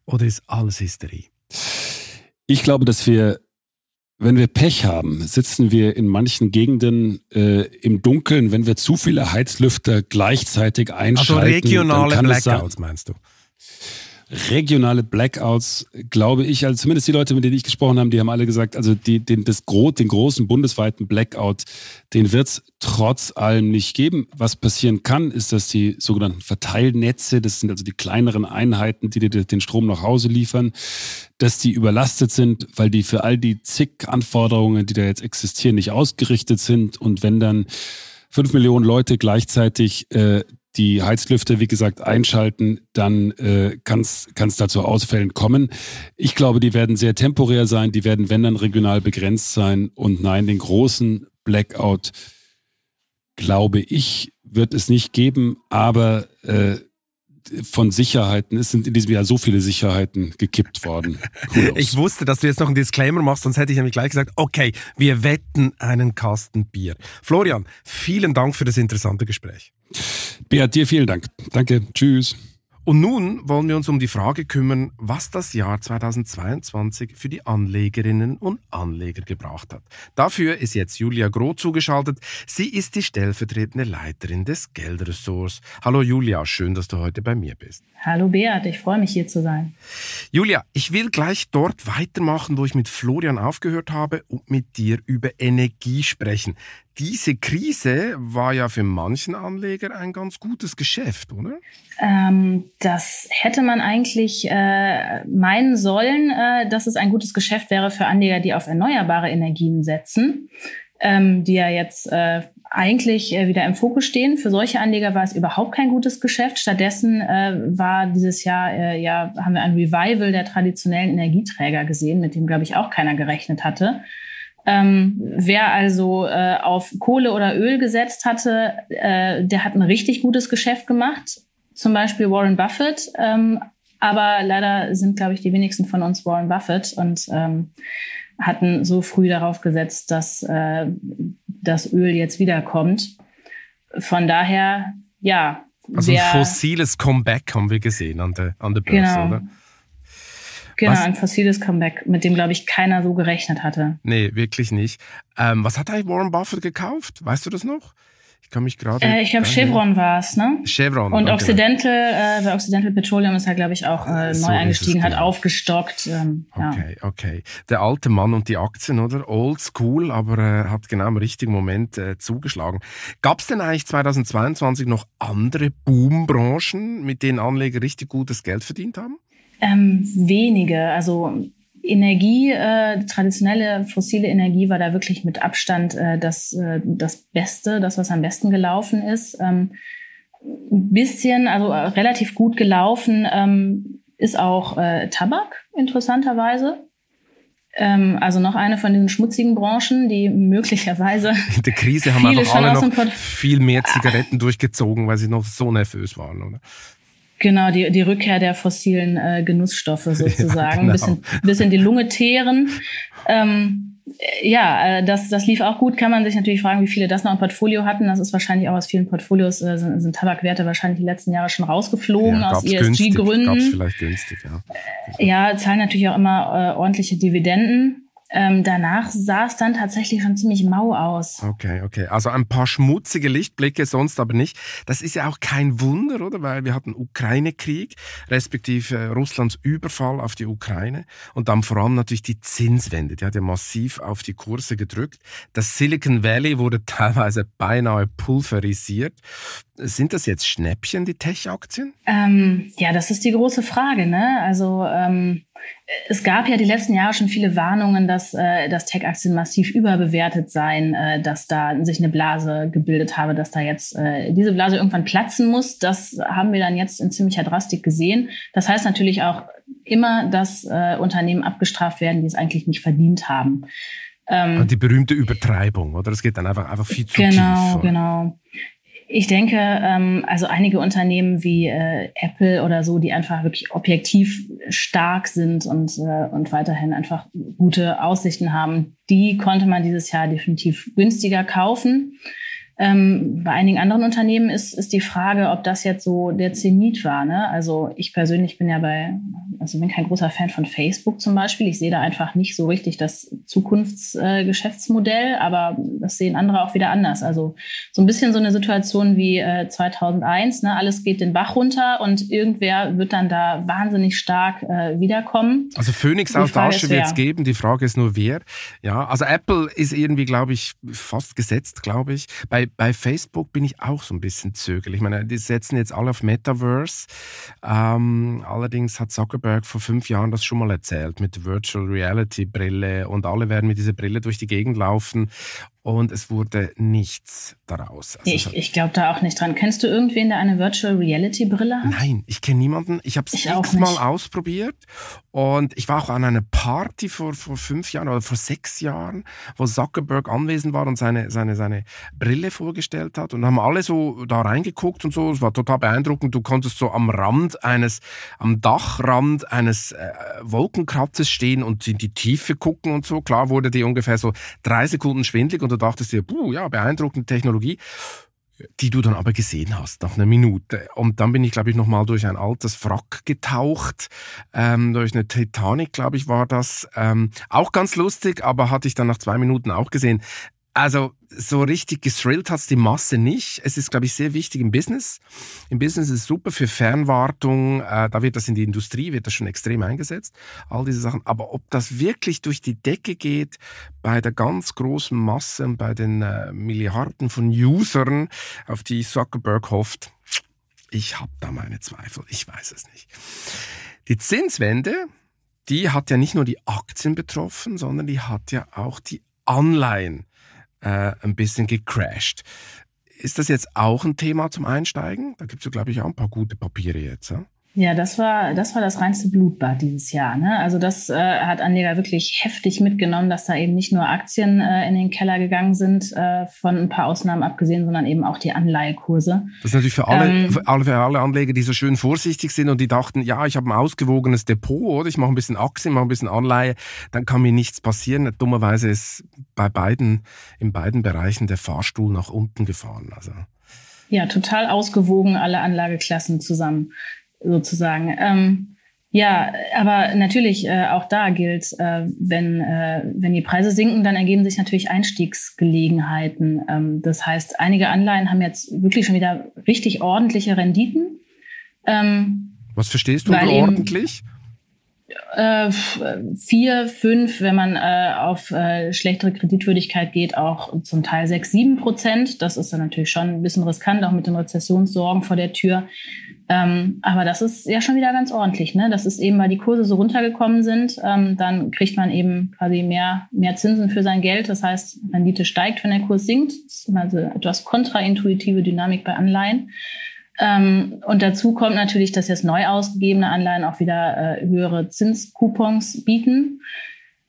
Oder ist alles Hysterie? Ich glaube, dass wir wenn wir Pech haben, sitzen wir in manchen Gegenden äh, im Dunkeln, wenn wir zu viele Heizlüfter gleichzeitig einschalten. Also regionale Blackouts meinst du? Regionale Blackouts, glaube ich, also zumindest die Leute, mit denen ich gesprochen habe, die haben alle gesagt, also die, den, das den großen bundesweiten Blackout, den wird es trotz allem nicht geben. Was passieren kann, ist, dass die sogenannten Verteilnetze, das sind also die kleineren Einheiten, die dir den Strom nach Hause liefern, dass die überlastet sind, weil die für all die zig Anforderungen, die da jetzt existieren, nicht ausgerichtet sind. Und wenn dann fünf Millionen Leute gleichzeitig äh, die Heizlüfter, wie gesagt, einschalten, dann äh, kann es da zu Ausfällen kommen. Ich glaube, die werden sehr temporär sein, die werden, wenn dann, regional begrenzt sein. Und nein, den großen Blackout, glaube ich, wird es nicht geben, aber äh, von Sicherheiten, es sind in diesem Jahr so viele Sicherheiten gekippt worden. ich wusste, dass du jetzt noch einen Disclaimer machst, sonst hätte ich nämlich gleich gesagt, okay, wir wetten einen Kasten Bier. Florian, vielen Dank für das interessante Gespräch. Beat, dir vielen Dank. Danke. Tschüss. Und nun wollen wir uns um die Frage kümmern, was das Jahr 2022 für die Anlegerinnen und Anleger gebracht hat. Dafür ist jetzt Julia Groh zugeschaltet. Sie ist die stellvertretende Leiterin des Geldressorts. Hallo Julia, schön, dass du heute bei mir bist. Hallo Beat, ich freue mich hier zu sein. Julia, ich will gleich dort weitermachen, wo ich mit Florian aufgehört habe und mit dir über Energie sprechen. Diese Krise war ja für manchen Anleger ein ganz gutes Geschäft, oder? Ähm, das hätte man eigentlich äh, meinen sollen, äh, dass es ein gutes Geschäft wäre für Anleger, die auf erneuerbare Energien setzen, ähm, die ja jetzt äh, eigentlich äh, wieder im Fokus stehen. Für solche Anleger war es überhaupt kein gutes Geschäft. Stattdessen äh, war dieses Jahr, äh, ja, haben wir ein Revival der traditionellen Energieträger gesehen, mit dem, glaube ich, auch keiner gerechnet hatte. Ähm, wer also äh, auf Kohle oder Öl gesetzt hatte, äh, der hat ein richtig gutes Geschäft gemacht. Zum Beispiel Warren Buffett. Ähm, aber leider sind, glaube ich, die wenigsten von uns Warren Buffett und ähm, hatten so früh darauf gesetzt, dass äh, das Öl jetzt wiederkommt. Von daher, ja. Also ein fossiles Comeback haben wir gesehen an der, an der Börse, genau. oder? Genau, was? ein fossiles Comeback, mit dem, glaube ich, keiner so gerechnet hatte. Nee, wirklich nicht. Ähm, was hat eigentlich Warren Buffett gekauft? Weißt du das noch? Ich kann mich gerade. Äh, ich glaube, Chevron war es, ne? Chevron. Und okay. Occidental, äh, bei Occidental Petroleum ist er, glaube ich, auch äh, so neu eingestiegen, hat genau. aufgestockt. Ähm, okay, ja. okay. Der alte Mann und die Aktien, oder? Old school, aber äh, hat genau im richtigen Moment äh, zugeschlagen. Gab es denn eigentlich 2022 noch andere Boombranchen, mit denen Anleger richtig gutes Geld verdient haben? Ähm, wenige. Also Energie, äh, traditionelle fossile Energie war da wirklich mit Abstand äh, das, äh, das Beste, das, was am besten gelaufen ist. Ähm, ein bisschen, also äh, relativ gut gelaufen ähm, ist auch äh, Tabak, interessanterweise. Ähm, also noch eine von diesen schmutzigen Branchen, die möglicherweise. In der Krise haben einfach alle noch viel mehr Zigaretten durchgezogen, weil sie noch so nervös waren, oder? Genau, die, die Rückkehr der fossilen äh, Genussstoffe sozusagen. Ja, genau. bisschen, bisschen die Lunge teeren. Ähm, ja, äh, das, das lief auch gut. Kann man sich natürlich fragen, wie viele das noch im Portfolio hatten. Das ist wahrscheinlich auch aus vielen Portfolios, äh, sind, sind Tabakwerte wahrscheinlich die letzten Jahre schon rausgeflogen ja, aus ESG-Gründen. Vielleicht günstig, ja. Ja, zahlen natürlich auch immer äh, ordentliche Dividenden. Ähm, danach sah es dann tatsächlich schon ziemlich mau aus. Okay, okay. Also ein paar schmutzige Lichtblicke, sonst aber nicht. Das ist ja auch kein Wunder, oder? Weil wir hatten Ukraine-Krieg, respektive äh, Russlands Überfall auf die Ukraine und dann vor allem natürlich die Zinswende. Die hat ja massiv auf die Kurse gedrückt. Das Silicon Valley wurde teilweise beinahe pulverisiert. Sind das jetzt Schnäppchen, die Tech-Aktien? Ähm, ja, das ist die große Frage. Ne? Also ähm, es gab ja die letzten Jahre schon viele Warnungen, dass, äh, dass Tech-Aktien massiv überbewertet seien, äh, dass da sich eine Blase gebildet habe, dass da jetzt äh, diese Blase irgendwann platzen muss. Das haben wir dann jetzt in ziemlicher Drastik gesehen. Das heißt natürlich auch immer, dass äh, Unternehmen abgestraft werden, die es eigentlich nicht verdient haben. Ähm, die berühmte Übertreibung, oder? Es geht dann einfach, einfach viel zu genau, tief. Genau, genau. Ich denke, ähm, also einige Unternehmen wie äh, Apple oder so, die einfach wirklich objektiv stark sind und, äh, und weiterhin einfach gute Aussichten haben, die konnte man dieses Jahr definitiv günstiger kaufen. Ähm, bei einigen anderen Unternehmen ist, ist die Frage, ob das jetzt so der Zenit war. Ne? Also ich persönlich bin ja bei, also bin kein großer Fan von Facebook zum Beispiel. Ich sehe da einfach nicht so richtig das Zukunftsgeschäftsmodell, äh, aber das sehen andere auch wieder anders. Also so ein bisschen so eine Situation wie äh, 2001. Ne? Alles geht den Bach runter und irgendwer wird dann da wahnsinnig stark äh, wiederkommen. Also Phoenix aus der Asche wird es geben. Die Frage ist nur wer. Ja, also Apple ist irgendwie, glaube ich, fast gesetzt, glaube ich. Bei bei, Facebook bin ich auch so ein bisschen zögerlich. Ich meine, die setzen jetzt alle auf Metaverse. Ähm, allerdings hat Zuckerberg vor fünf Jahren das schon mal erzählt mit Virtual Reality Brille und alle werden mit dieser Brille durch die Gegend laufen und es wurde nichts daraus. Also ich ich glaube da auch nicht dran. Kennst du irgendwen, der eine Virtual Reality Brille hat? Nein, ich kenne niemanden. Ich habe es x-mal ausprobiert und ich war auch an einer Party vor, vor fünf Jahren oder vor sechs Jahren, wo Zuckerberg anwesend war und seine, seine, seine Brille vorgestellt hat und haben alle so da reingeguckt und so. Es war total beeindruckend. Du konntest so am Rand eines, am Dachrand eines äh, Wolkenkratzes stehen und in die Tiefe gucken und so. Klar wurde die ungefähr so drei Sekunden schwindlig und du dachtest dir, puh, ja, beeindruckende Technologie die du dann aber gesehen hast nach einer Minute. Und dann bin ich, glaube ich, nochmal durch ein altes Wrack getaucht, ähm, durch eine Titanic, glaube ich, war das. Ähm, auch ganz lustig, aber hatte ich dann nach zwei Minuten auch gesehen. Also so richtig gesrillt hat's die Masse nicht. Es ist, glaube ich, sehr wichtig im Business. Im Business ist es super für Fernwartung. Äh, da wird das in die Industrie, wird das schon extrem eingesetzt. All diese Sachen. Aber ob das wirklich durch die Decke geht bei der ganz großen Masse, bei den äh, Milliarden von Usern, auf die Zuckerberg hofft, ich habe da meine Zweifel. Ich weiß es nicht. Die Zinswende, die hat ja nicht nur die Aktien betroffen, sondern die hat ja auch die Anleihen äh, ein bisschen gecrashed. Ist das jetzt auch ein Thema zum Einsteigen? Da gibt es ja, glaube ich, auch ein paar gute Papiere jetzt. Ja? Ja, das war, das war das reinste Blutbad dieses Jahr. Ne? Also das äh, hat Anleger wirklich heftig mitgenommen, dass da eben nicht nur Aktien äh, in den Keller gegangen sind, äh, von ein paar Ausnahmen abgesehen, sondern eben auch die Anleihekurse. Das ist natürlich für alle, ähm, für alle, für alle Anleger, die so schön vorsichtig sind und die dachten, ja, ich habe ein ausgewogenes Depot, oder ich mache ein bisschen Aktien, mache ein bisschen Anleihe, dann kann mir nichts passieren. Dummerweise ist bei beiden, in beiden Bereichen der Fahrstuhl nach unten gefahren. Also. Ja, total ausgewogen, alle Anlageklassen zusammen sozusagen. Ähm, ja, aber natürlich äh, auch da gilt, äh, wenn, äh, wenn die Preise sinken, dann ergeben sich natürlich Einstiegsgelegenheiten. Ähm, das heißt, einige Anleihen haben jetzt wirklich schon wieder richtig ordentliche Renditen. Ähm, Was verstehst du unter ordentlich? Äh, vier, fünf, wenn man äh, auf äh, schlechtere Kreditwürdigkeit geht, auch zum Teil sechs, sieben Prozent. Das ist dann natürlich schon ein bisschen riskant, auch mit den Rezessionssorgen vor der Tür. Ähm, aber das ist ja schon wieder ganz ordentlich. Ne? Das ist eben, weil die Kurse so runtergekommen sind, ähm, dann kriegt man eben quasi mehr, mehr Zinsen für sein Geld. Das heißt, Rendite steigt, wenn der Kurs sinkt. Das ist also etwas kontraintuitive Dynamik bei Anleihen. Ähm, und dazu kommt natürlich, dass jetzt neu ausgegebene Anleihen auch wieder äh, höhere Zinscoupons bieten.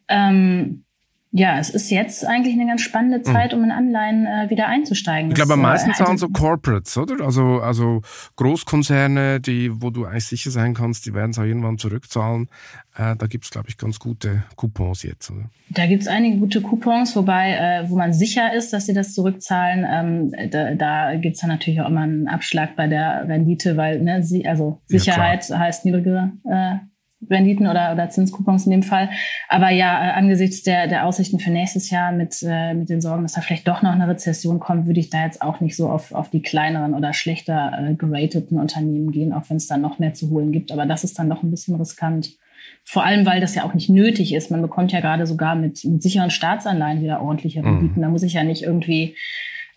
Ähm, ja, es ist jetzt eigentlich eine ganz spannende hm. Zeit, um in Anleihen äh, wieder einzusteigen. Ich glaube, am meisten äh, zahlen so Corporates, oder? Also, also Großkonzerne, die, wo du eigentlich sicher sein kannst, die werden es auch irgendwann zurückzahlen. Äh, da gibt es, glaube ich, ganz gute Coupons jetzt, oder? Da gibt es einige gute Coupons, wobei, äh, wo man sicher ist, dass sie das zurückzahlen. Ähm, da da gibt es dann natürlich auch immer einen Abschlag bei der Rendite, weil, ne, sie, also Sicherheit ja, heißt niedrige äh, Renditen oder, oder Zinskupons in dem Fall. Aber ja, äh, angesichts der, der Aussichten für nächstes Jahr mit, äh, mit den Sorgen, dass da vielleicht doch noch eine Rezession kommt, würde ich da jetzt auch nicht so auf, auf die kleineren oder schlechter äh, gerateten Unternehmen gehen, auch wenn es da noch mehr zu holen gibt. Aber das ist dann noch ein bisschen riskant. Vor allem, weil das ja auch nicht nötig ist. Man bekommt ja gerade sogar mit, mit sicheren Staatsanleihen wieder ordentliche mhm. Renditen. Mhm. Da muss ich ja nicht irgendwie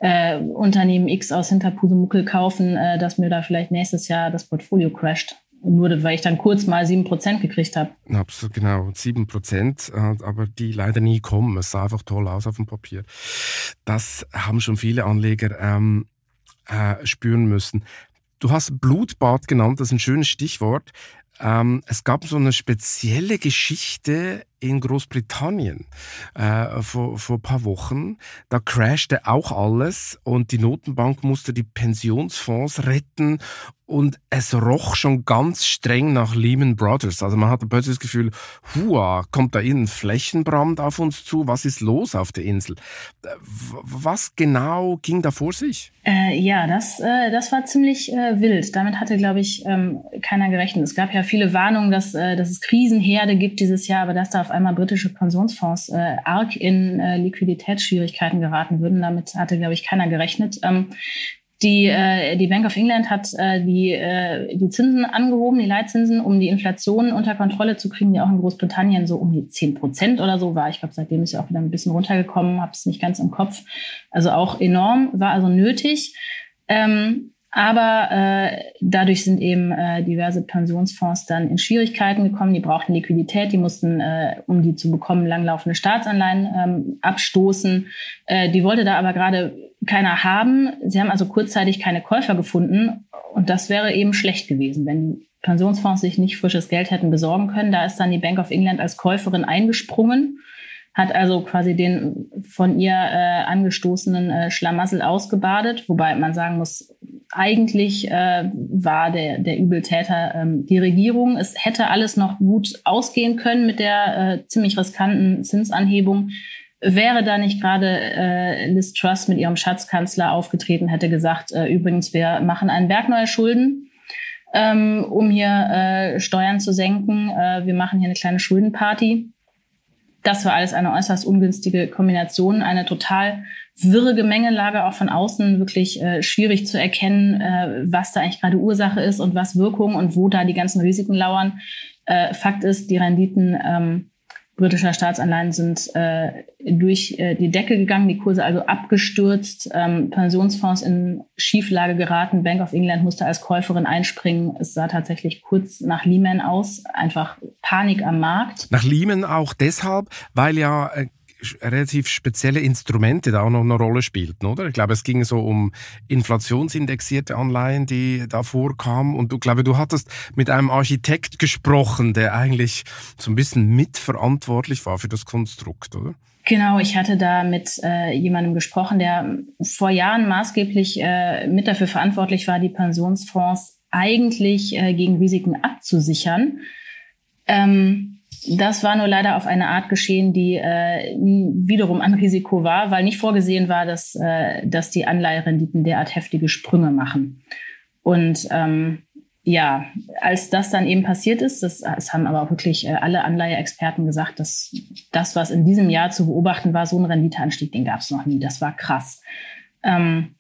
äh, Unternehmen X aus Hinterpusemuckel kaufen, äh, dass mir da vielleicht nächstes Jahr das Portfolio crasht nur weil ich dann kurz mal sieben Prozent gekriegt habe. Absolut, genau, sieben Prozent, äh, aber die leider nie kommen. Es sah einfach toll aus auf dem Papier. Das haben schon viele Anleger ähm, äh, spüren müssen. Du hast Blutbad genannt, das ist ein schönes Stichwort. Ähm, es gab so eine spezielle Geschichte in Großbritannien äh, vor, vor ein paar Wochen. Da crashte auch alles und die Notenbank musste die Pensionsfonds retten und es roch schon ganz streng nach Lehman Brothers. Also man hatte plötzlich das Gefühl, hua, kommt da irgendein Flächenbrand auf uns zu? Was ist los auf der Insel? Was genau ging da vor sich? Äh, ja, das, äh, das war ziemlich äh, wild. Damit hatte, glaube ich, ähm, keiner gerechnet. Es gab ja viele Warnungen, dass, äh, dass es Krisenherde gibt dieses Jahr, aber dass da auf einmal britische Pensionsfonds äh, arg in äh, Liquiditätsschwierigkeiten geraten würden. Damit hatte, glaube ich, keiner gerechnet. Ähm, die, äh, die Bank of England hat äh, die, äh, die Zinsen angehoben, die Leitzinsen, um die Inflation unter Kontrolle zu kriegen, die auch in Großbritannien so um die 10 Prozent oder so war. Ich glaube, seitdem ist ja auch wieder ein bisschen runtergekommen, habe es nicht ganz im Kopf. Also auch enorm, war also nötig. Ähm, aber äh, dadurch sind eben äh, diverse Pensionsfonds dann in Schwierigkeiten gekommen. Die brauchten Liquidität, die mussten, äh, um die zu bekommen, langlaufende Staatsanleihen ähm, abstoßen. Äh, die wollte da aber gerade keiner haben. Sie haben also kurzzeitig keine Käufer gefunden. Und das wäre eben schlecht gewesen, wenn Pensionsfonds sich nicht frisches Geld hätten besorgen können. Da ist dann die Bank of England als Käuferin eingesprungen hat also quasi den von ihr äh, angestoßenen äh, Schlamassel ausgebadet, wobei man sagen muss, eigentlich äh, war der, der Übeltäter ähm, die Regierung. Es hätte alles noch gut ausgehen können mit der äh, ziemlich riskanten Zinsanhebung. Wäre da nicht gerade äh, Liz Truss mit ihrem Schatzkanzler aufgetreten, hätte gesagt, äh, übrigens, wir machen einen Berg neuer Schulden, ähm, um hier äh, Steuern zu senken. Äh, wir machen hier eine kleine Schuldenparty das war alles eine äußerst ungünstige Kombination, eine total wirre Gemengelage, auch von außen wirklich äh, schwierig zu erkennen, äh, was da eigentlich gerade Ursache ist und was Wirkung und wo da die ganzen Risiken lauern. Äh, Fakt ist, die Renditen ähm, britischer Staatsanleihen sind äh, durch äh, die Decke gegangen, die Kurse also abgestürzt, ähm, Pensionsfonds in Schieflage geraten, Bank of England musste als Käuferin einspringen. Es sah tatsächlich kurz nach Lehman aus, einfach Panik am Markt. Nach Lehman auch deshalb, weil ja äh, relativ spezielle Instrumente da auch noch eine Rolle spielten, oder? Ich glaube, es ging so um inflationsindexierte Anleihen, die da vorkamen. Und du glaube, du hattest mit einem Architekt gesprochen, der eigentlich so ein bisschen mitverantwortlich war für das Konstrukt, oder? Genau, ich hatte da mit äh, jemandem gesprochen, der vor Jahren maßgeblich äh, mit dafür verantwortlich war, die Pensionsfonds eigentlich äh, gegen Risiken abzusichern. Ähm, das war nur leider auf eine Art geschehen, die äh, wiederum ein Risiko war, weil nicht vorgesehen war, dass, äh, dass die Anleiherenditen derart heftige Sprünge machen. Und ähm, ja, als das dann eben passiert ist, das, das haben aber auch wirklich äh, alle Anleiheexperten gesagt, dass das, was in diesem Jahr zu beobachten war, so ein Renditeanstieg, den gab es noch nie. Das war krass. Ähm,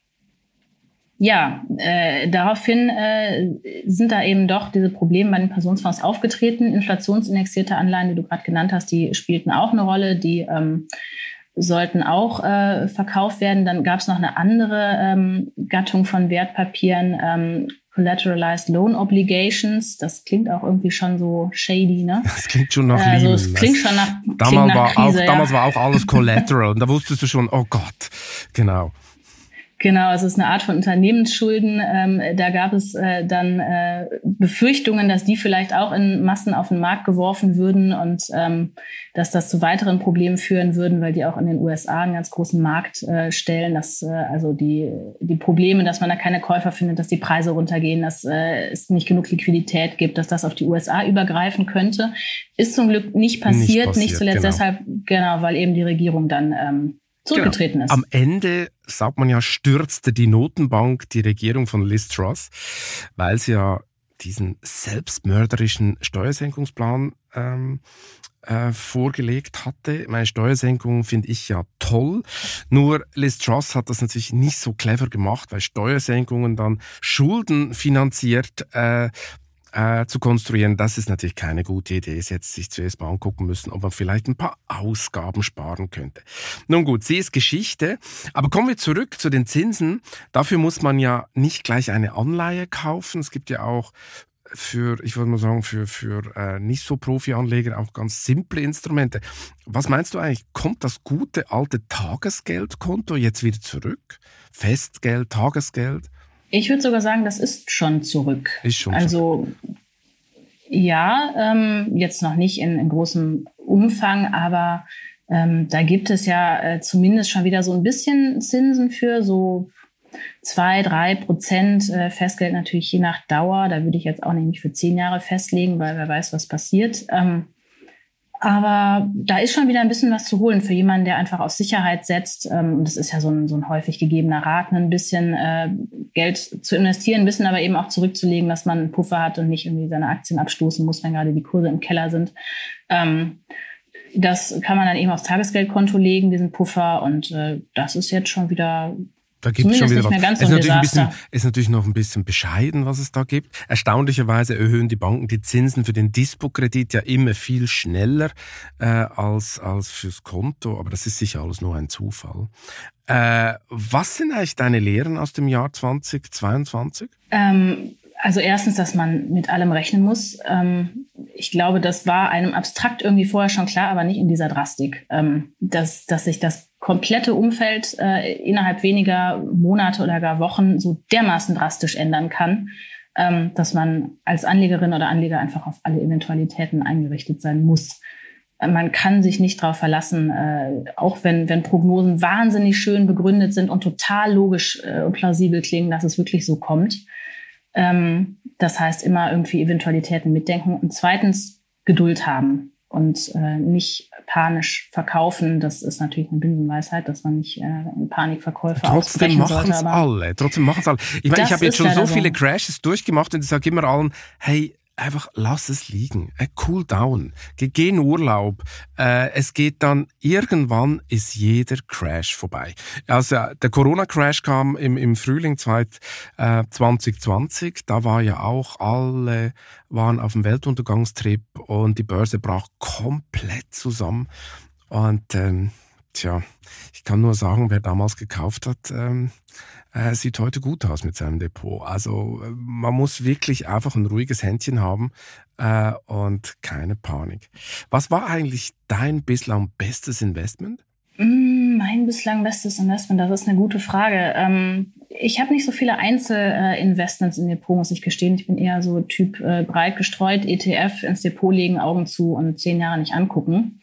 ja, äh, daraufhin äh, sind da eben doch diese Probleme bei den Pensionsfonds aufgetreten. Inflationsindexierte Anleihen, die du gerade genannt hast, die spielten auch eine Rolle. Die ähm, sollten auch äh, verkauft werden. Dann gab es noch eine andere ähm, Gattung von Wertpapieren, ähm, Collateralized Loan Obligations. Das klingt auch irgendwie schon so shady, ne? Das klingt schon nach äh, also, Es klingt schon nach, damals, klingt nach war Krise, auch, ja. damals war auch alles Collateral und da wusstest du schon, oh Gott, genau. Genau, es ist eine Art von Unternehmensschulden. Ähm, da gab es äh, dann äh, Befürchtungen, dass die vielleicht auch in Massen auf den Markt geworfen würden und ähm, dass das zu weiteren Problemen führen würden, weil die auch in den USA einen ganz großen Markt äh, stellen. Dass äh, also die die Probleme, dass man da keine Käufer findet, dass die Preise runtergehen, dass äh, es nicht genug Liquidität gibt, dass das auf die USA übergreifen könnte, ist zum Glück nicht passiert. Nicht Nicht, passiert, zuletzt genau. deshalb genau, weil eben die Regierung dann ähm, zurückgetreten Genau. ist. Am Ende, sagt man ja, stürzte die Notenbank die Regierung von Liz Truss, weil sie ja diesen selbstmörderischen Steuersenkungsplan ähm, äh, vorgelegt hatte. Meine Steuersenkung finde ich ja toll. Nur Liz Truss hat das natürlich nicht so clever gemacht, weil Steuersenkungen dann Schulden finanziert äh, äh, zu konstruieren, das ist natürlich keine gute Idee. Es jetzt sich zuerst mal angucken müssen, ob man vielleicht ein paar Ausgaben sparen könnte. Nun gut, sie ist Geschichte. Aber kommen wir zurück zu den Zinsen. Dafür muss man ja nicht gleich eine Anleihe kaufen. Es gibt ja auch für, ich würde mal sagen, für, für äh, nicht so Profi-Anleger auch ganz simple Instrumente. Was meinst du eigentlich? Kommt das gute alte Tagesgeldkonto jetzt wieder zurück? Festgeld, Tagesgeld? Ich würde sogar sagen, das ist schon zurück. Ist schon also ja, ähm, jetzt noch nicht in, in großem Umfang, aber ähm, da gibt es ja äh, zumindest schon wieder so ein bisschen Zinsen für so zwei, drei Prozent äh, Festgeld natürlich je nach Dauer. Da würde ich jetzt auch nicht mich für zehn Jahre festlegen, weil wer weiß, was passiert. Ähm, aber da ist schon wieder ein bisschen was zu holen für jemanden, der einfach auf Sicherheit setzt. Ähm, Und das ist ja so ein, so ein häufig gegebener Rat, ein bisschen äh, Geld zu investieren, ein bisschen aber eben auch zurückzulegen, dass man einen Puffer hat und nicht irgendwie seine Aktien abstoßen muss, wenn gerade die Kurse im Keller sind. Ähm, das kann man dann eben aufs Tagesgeldkonto legen, diesen Puffer. Und äh, das ist jetzt schon wieder Da gibt es schon wieder was. es ist natürlich, ein bisschen, ist natürlich noch ein bisschen bescheiden, was es da gibt. Erstaunlicherweise erhöhen die Banken die Zinsen für den Dispo-Kredit ja immer viel schneller äh, als, als fürs Konto, aber das ist sicher alles nur ein Zufall. Äh, was sind eigentlich deine Lehren aus dem Jahr 2022? Ähm, also erstens, dass man mit allem rechnen muss. Ähm, ich glaube, das war einem abstrakt irgendwie vorher schon klar, aber nicht in dieser Drastik. Ähm, dass, dass sich das komplette Umfeld äh, innerhalb weniger Monate oder gar Wochen so dermaßen drastisch ändern kann, ähm, dass man als Anlegerin oder Anleger einfach auf alle Eventualitäten eingerichtet sein muss. Äh, Man kann sich nicht darauf verlassen, äh, auch wenn, wenn Prognosen wahnsinnig schön begründet sind und total logisch äh, und plausibel klingen, dass es wirklich so kommt. Ähm, das heißt, immer irgendwie Eventualitäten mitdenken und zweitens Geduld haben und äh, nicht panisch verkaufen. Das ist natürlich eine Binsenweisheit, dass man nicht äh, in Panikverkäufe Trotzdem machen es alle. Trotzdem machen es alle. Ich meine, ich habe jetzt schon so. viele Crashes durchgemacht und ich sage immer allen, hey, einfach lass es liegen. Äh, cool down. Geh, geh in Urlaub. Äh, es geht dann, irgendwann ist jeder Crash vorbei. Also der Corona-Crash kam im, im Frühling 2020. Äh, da war ja auch alle waren auf dem Weltuntergangstrip und die Börse brach komplett zusammen. Und ähm, tja, ich kann nur sagen, wer damals gekauft hat, ähm, äh, sieht heute gut aus mit seinem Depot. Also äh, man muss wirklich einfach ein ruhiges Händchen haben äh, und keine Panik. Was war eigentlich dein bislang bestes Investment? Mm, mein bislang bestes Investment, das ist eine gute Frage. Ähm, ich habe nicht so viele Einzelinvestments im Depot, muss ich gestehen. Ich bin eher so Typ äh, breit gestreut, ETF ins Depot legen, Augen zu und zehn Jahre nicht angucken.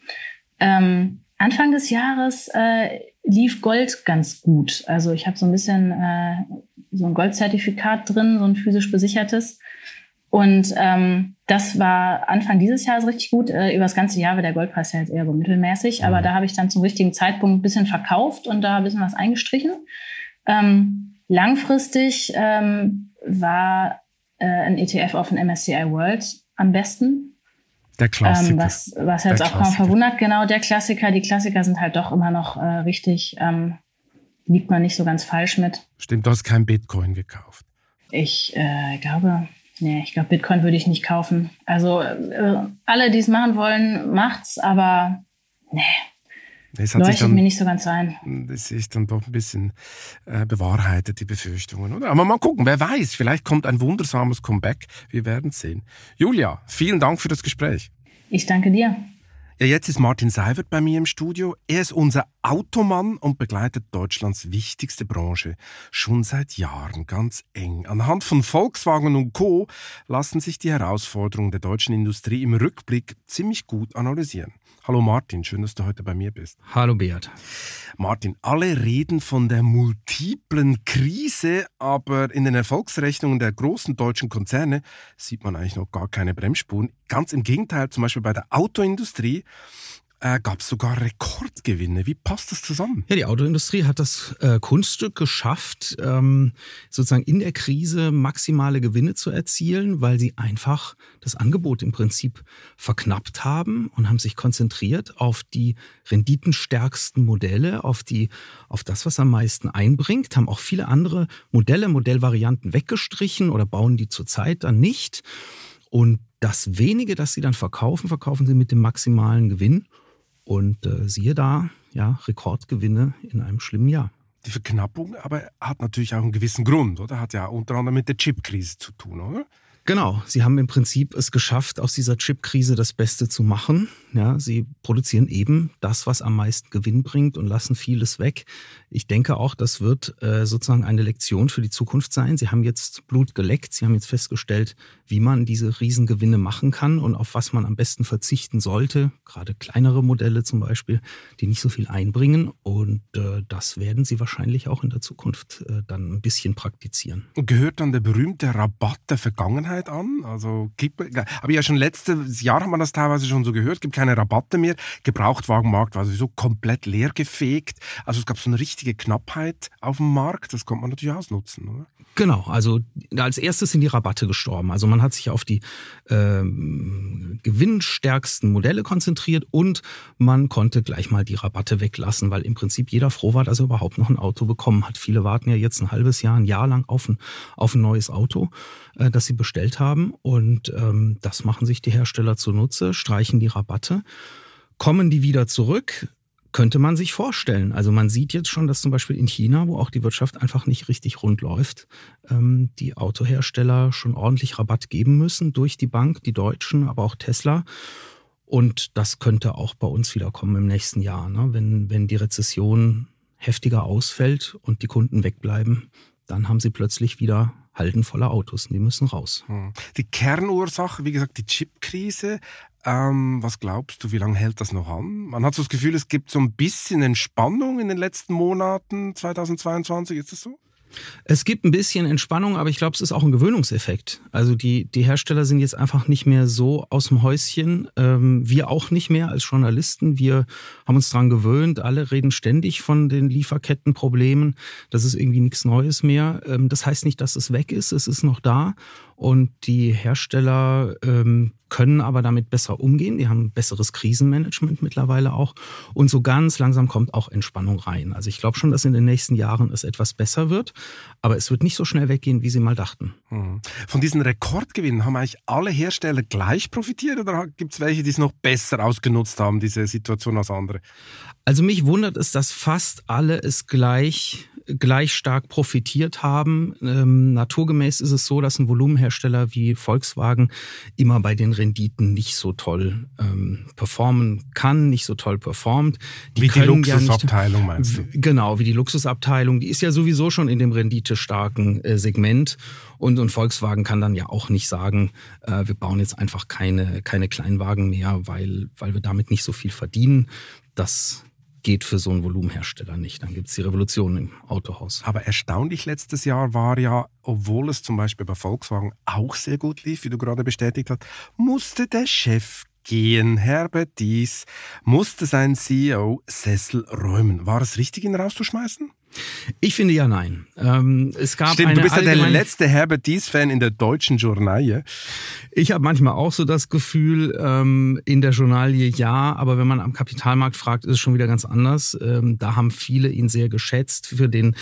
Ähm, Anfang des Jahres äh, lief Gold ganz gut. Also ich habe so ein bisschen äh, so ein Goldzertifikat drin, so ein physisch besichertes. Und ähm, das war Anfang dieses Jahres richtig gut. Äh, über das ganze Jahr war der Goldpreis ja jetzt eher so mittelmäßig. Aber mhm. da habe ich dann zum richtigen Zeitpunkt ein bisschen verkauft und da ein bisschen was eingestrichen. Ähm, langfristig ähm, war äh, ein ETF auf den MSCI World am besten. Der Klassiker. Ähm, was, was jetzt der auch kaum verwundert, genau, der Klassiker. Die Klassiker sind halt doch immer noch äh, richtig, ähm, liegt man nicht so ganz falsch mit. Stimmt, du hast kein Bitcoin gekauft. Ich äh, glaube, nee, ich glaube, Bitcoin würde ich nicht kaufen. Also äh, alle, die es machen wollen, macht's, aber nee. Das hat Leuchtet dann, mir nicht so ganz ein. Das ist dann doch ein bisschen äh, bewahrheitet, die Befürchtungen, oder? Aber mal gucken, wer weiß, vielleicht kommt ein wundersames Comeback. Wir werden sehen. Julia, vielen Dank für das Gespräch. Ich danke dir. Ja, jetzt ist Martin Seiwert bei mir im Studio. Er ist unser Automann und begleitet Deutschlands wichtigste Branche schon seit Jahren ganz eng. Anhand von Volkswagen und Co. lassen sich die Herausforderungen der deutschen Industrie im Rückblick ziemlich gut analysieren. Hallo Martin, schön, dass du heute bei mir bist. Hallo Beat. Martin, alle reden von der multiplen Krise, aber in den Erfolgsrechnungen der großen deutschen Konzerne sieht man eigentlich noch gar keine Bremsspuren. Ganz im Gegenteil, zum Beispiel bei der Autoindustrie äh, gab es sogar Rekordgewinne. Wie passt das zusammen? Ja, die Autoindustrie hat das äh, Kunststück geschafft, ähm, sozusagen in der Krise maximale Gewinne zu erzielen, weil sie einfach das Angebot im Prinzip verknappt haben und haben sich konzentriert auf die renditenstärksten Modelle, auf die, auf das, was am meisten einbringt, haben auch viele andere Modelle, Modellvarianten weggestrichen oder bauen die zurzeit dann nicht. Und das wenige, das sie dann verkaufen, verkaufen sie mit dem maximalen Gewinn. Und äh, siehe da, ja, Rekordgewinne in einem schlimmen Jahr. Die Verknappung aber hat natürlich auch einen gewissen Grund, oder? Hat ja unter anderem mit der Chipkrise zu tun, oder? Genau, sie haben im Prinzip es geschafft, aus dieser Chip-Krise das Beste zu machen. Ja, sie produzieren eben das, was am meisten Gewinn bringt und lassen vieles weg. Ich denke auch, das wird äh, sozusagen eine Lektion für die Zukunft sein. Sie haben jetzt Blut geleckt, sie haben jetzt festgestellt, wie man diese Riesengewinne machen kann und auf was man am besten verzichten sollte. Gerade kleinere Modelle zum Beispiel, die nicht so viel einbringen. Und äh, das werden sie wahrscheinlich auch in der Zukunft äh, dann ein bisschen praktizieren. Gehört dann der berühmte Rabatt der Vergangenheit an? Also gibt, aber ja schon letztes Jahr haben wir das teilweise schon so gehört, gibt keine Rabatte mehr. Gebrauchtwagenmarkt war sowieso komplett leer gefegt. Also es gab so eine richtige Knappheit auf dem Markt. Das konnte man natürlich ausnutzen, oder? Genau, also als erstes sind die Rabatte gestorben. Also man hat sich auf die ähm, gewinnstärksten Modelle konzentriert und man konnte gleich mal die Rabatte weglassen, weil im Prinzip jeder froh war, dass er überhaupt noch ein Auto bekommen hat. Viele warten ja jetzt ein halbes Jahr, ein Jahr lang auf ein, auf ein neues Auto, äh, das sie bestellt haben. Und ähm, das machen sich die Hersteller zunutze, streichen die Rabatte. Kommen die wieder zurück, könnte man sich vorstellen. Also man sieht jetzt schon, dass zum Beispiel in China, wo auch die Wirtschaft einfach nicht richtig rund läuft, ähm, die Autohersteller schon ordentlich Rabatt geben müssen durch die Bank, die Deutschen, aber auch Tesla. Und das könnte auch bei uns wieder kommen im nächsten Jahr, ne? wenn, wenn die Rezession heftiger ausfällt und die Kunden wegbleiben, dann haben sie plötzlich wieder Halden voller Autos und die müssen raus. Hm. Die Kernursache, wie gesagt, die Chipkrise, ähm, was glaubst du, wie lange hält das noch an? Man hat so das Gefühl, es gibt so ein bisschen Entspannung in den letzten Monaten 2022. Ist das so? Es gibt ein bisschen Entspannung, aber ich glaube, es ist auch ein Gewöhnungseffekt. Also die, die Hersteller sind jetzt einfach nicht mehr so aus dem Häuschen. Ähm, wir auch nicht mehr als Journalisten. Wir haben uns daran gewöhnt. Alle reden ständig von den Lieferkettenproblemen. Das ist irgendwie nichts Neues mehr. Ähm, das heißt nicht, dass es weg ist. Es ist noch da. Und die Hersteller ähm, können aber damit besser umgehen. Die haben besseres Krisenmanagement mittlerweile auch. Und so ganz langsam kommt auch Entspannung rein. Also ich glaube schon, dass in den nächsten Jahren es etwas besser wird. Aber es wird nicht so schnell weggehen, wie sie mal dachten. Hm. Von diesen Rekordgewinnen haben eigentlich alle Hersteller gleich profitiert oder gibt es welche, die es noch besser ausgenutzt haben, diese Situation als andere? Also mich wundert es, dass fast alle es gleich gleich stark profitiert haben. Ähm, naturgemäß ist es so, dass ein Volumenhersteller wie Volkswagen immer bei den Renditen nicht so toll ähm, performen kann, nicht so toll performt. Die wie die Luxusabteilung ja meinst du? Genau, wie die Luxusabteilung. Die ist ja sowieso schon in dem renditestarken äh, Segment. Und, und Volkswagen kann dann ja auch nicht sagen, äh, wir bauen jetzt einfach keine, keine Kleinwagen mehr, weil, weil wir damit nicht so viel verdienen. Das geht für so einen Volumenhersteller nicht. Dann gibt es die Revolution im Autohaus. Aber erstaunlich letztes Jahr war ja, obwohl es zum Beispiel bei Volkswagen auch sehr gut lief, wie du gerade bestätigt hast, musste der Chef gehen. Herbert Dies musste sein CEO-Sessel räumen. War es richtig, ihn rauszuschmeißen? Ich finde ja nein. Ähm, es gab Stimmt, du bist ja der letzte Herbert Dies-Fan in der deutschen Journalie. Ich habe manchmal auch so das Gefühl, ähm, in der Journalie ja, aber wenn man am Kapitalmarkt fragt, ist es schon wieder ganz anders. Ähm, da haben viele ihn sehr geschätzt für den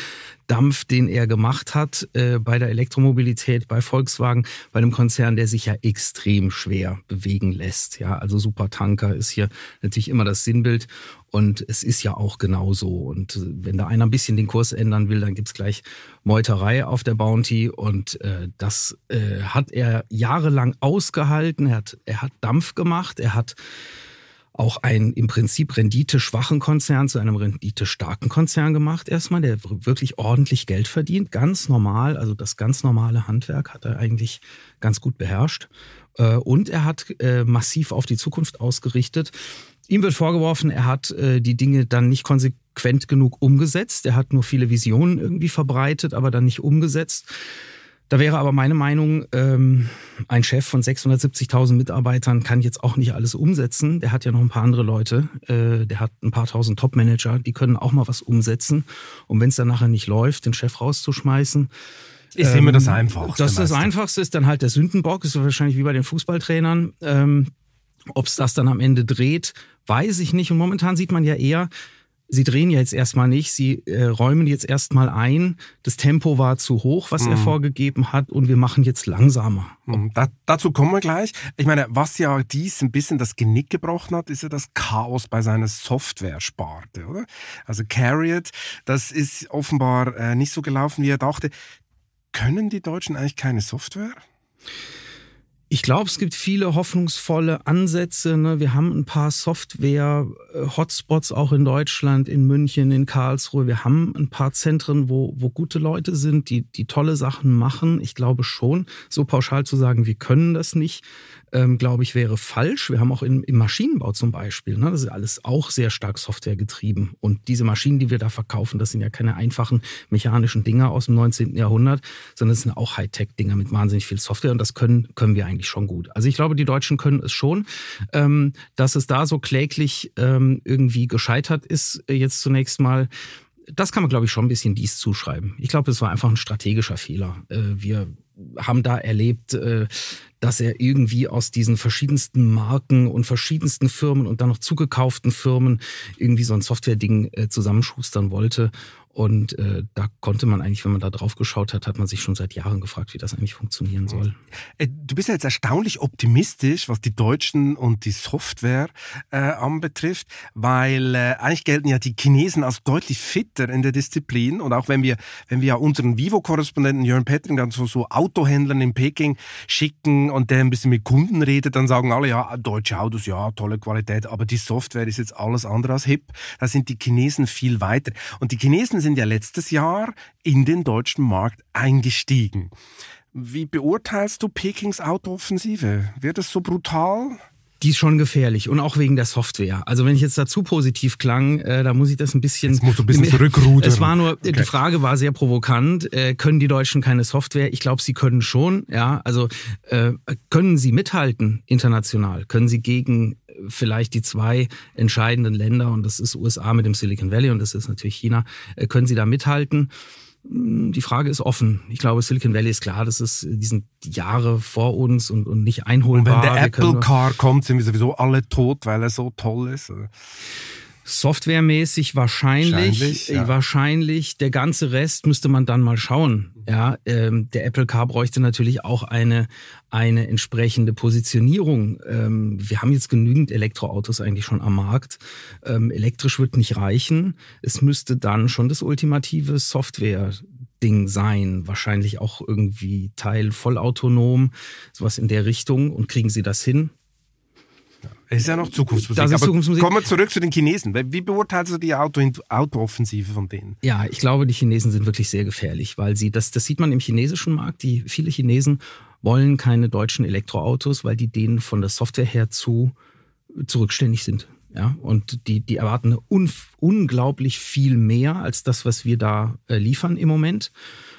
Dampf, den er gemacht hat äh, bei der Elektromobilität, bei Volkswagen, bei einem Konzern, der sich ja extrem schwer bewegen lässt. Ja, also Supertanker ist hier natürlich immer das Sinnbild. Und es ist ja auch genau so. Und äh, wenn da einer ein bisschen den Kurs ändern will, dann gibt's gleich Meuterei auf der Bounty. Und äh, das äh, hat er jahrelang ausgehalten. Er hat, er hat Dampf gemacht. Er hat auch einen im Prinzip renditeschwachen Konzern zu einem renditestarken Konzern gemacht erstmal, der wirklich ordentlich Geld verdient. Ganz normal, also das ganz normale Handwerk hat er eigentlich ganz gut beherrscht. Äh, und er hat äh, massiv auf die Zukunft ausgerichtet. Ihm wird vorgeworfen, er hat äh, die Dinge dann nicht konsequent genug umgesetzt. Er hat nur viele Visionen irgendwie verbreitet, aber dann nicht umgesetzt. Da wäre aber meine Meinung, ähm, ein Chef von 670.000 Mitarbeitern kann jetzt auch nicht alles umsetzen. Der hat ja noch ein paar andere Leute. Äh, der hat ein paar tausend Top-Manager, die können auch mal was umsetzen. Und wenn es dann nachher nicht läuft, den Chef rauszuschmeißen. Ist ähm, immer das Einfachste. Das, das Einfachste ist dann halt der Sündenbock. Ist wahrscheinlich wie bei den Fußballtrainern. Ähm, Ob es das dann am Ende dreht, weiß ich nicht. Und momentan sieht man ja eher, Sie drehen ja jetzt erstmal nicht, sie äh, räumen jetzt erstmal ein. Das Tempo war zu hoch, was mhm. er vorgegeben hat, und wir machen jetzt langsamer. Mhm. Da, dazu kommen wir gleich. Ich meine, was ja dies ein bisschen das Genick gebrochen hat, ist ja das Chaos bei seiner Software-Sparte, oder? Also Carriot, das ist offenbar äh, nicht so gelaufen, wie er dachte. Können die Deutschen eigentlich keine Software? Ich glaube, es gibt viele hoffnungsvolle Ansätze. Ne? Wir haben ein paar Software-Hotspots auch in Deutschland, in München, in Karlsruhe. Wir haben ein paar Zentren, wo, wo gute Leute sind, die, die tolle Sachen machen. Ich glaube schon, so pauschal zu sagen, wir können das nicht, ähm, glaube ich, wäre falsch. Wir haben auch im, im Maschinenbau zum Beispiel, ne? das ist alles auch sehr stark Software getrieben. Und diese Maschinen, die wir da verkaufen, das sind ja keine einfachen mechanischen Dinger aus dem 19. Jahrhundert, sondern das sind auch Hightech-Dinger mit wahnsinnig viel Software und das können, können wir eigentlich schon gut. Also ich glaube, die Deutschen können es schon. Ähm, dass es da so kläglich ähm, irgendwie gescheitert ist, äh, jetzt zunächst mal, das kann man, glaube ich, schon ein bisschen dies zuschreiben. Ich glaube, es war einfach ein strategischer Fehler. Äh, wir haben da erlebt, äh, dass er irgendwie aus diesen verschiedensten Marken und verschiedensten Firmen und dann noch zugekauften Firmen irgendwie so ein Software-Ding äh, zusammenschustern wollte. Und äh, da konnte man eigentlich, wenn man da drauf geschaut hat, hat man sich schon seit Jahren gefragt, wie das eigentlich funktionieren soll. Äh, du bist ja jetzt erstaunlich optimistisch, was die Deutschen und die Software äh, anbetrifft, weil äh, eigentlich gelten ja die Chinesen als deutlich fitter in der Disziplin. Und auch wenn wir, wenn wir ja unseren Vivo-Korrespondenten Jörn Petring dann so, so Autohändlern in Peking schicken und der ein bisschen mit Kunden redet, dann sagen alle, ja, deutsche Autos, ja, tolle Qualität, aber die Software ist jetzt alles andere als hip. Da sind die Chinesen viel weiter. Und die Chinesen sind ja letztes Jahr in den deutschen Markt eingestiegen. Wie beurteilst du Pekings Autooffensive? Wird es so brutal? Die ist schon gefährlich und auch wegen der Software. Also wenn ich jetzt dazu positiv klang, äh, da muss ich das ein bisschen. Jetzt musst du ein bisschen zurückrudern. Es war nur, okay. die Frage war sehr provokant. Äh, können die Deutschen keine Software? Ich glaube, sie können schon. Ja, also äh, können sie mithalten international? Können sie gegen vielleicht die zwei entscheidenden Länder, und das ist USA mit dem Silicon Valley und das ist natürlich China, äh, können sie da mithalten? Hm, die Frage ist offen. Ich glaube, Silicon Valley ist klar, das ist, die sind Jahre vor uns und, und nicht einholbar. Und wenn der Apple Car kommt, sind wir sowieso alle tot, weil er so toll ist. Softwaremäßig wahrscheinlich, wahrscheinlich, ja. wahrscheinlich. Der ganze Rest müsste man dann mal schauen. Ja, ähm, der Apple Car bräuchte natürlich auch eine eine entsprechende Positionierung. Ähm, wir haben jetzt genügend Elektroautos eigentlich schon am Markt. Ähm, elektrisch wird nicht reichen. Es müsste dann schon das ultimative Software Ding sein, wahrscheinlich auch irgendwie Teil vollautonom, sowas in der Richtung. Und kriegen Sie das hin? Es ist ja noch Zukunftsmusik. Das ist Zukunftsmusik. Kommen wir zurück zu den Chinesen. Wie beurteilst du die Auto Autooffensive von denen? Ja, ich glaube, die Chinesen sind wirklich sehr gefährlich, weil sie, das, das sieht man im chinesischen Markt, die viele Chinesen wollen keine deutschen Elektroautos, weil die denen von der Software her zu zurückständig sind. Ja, und die, die erwarten un, unglaublich viel mehr als das, was wir da äh, liefern im Moment.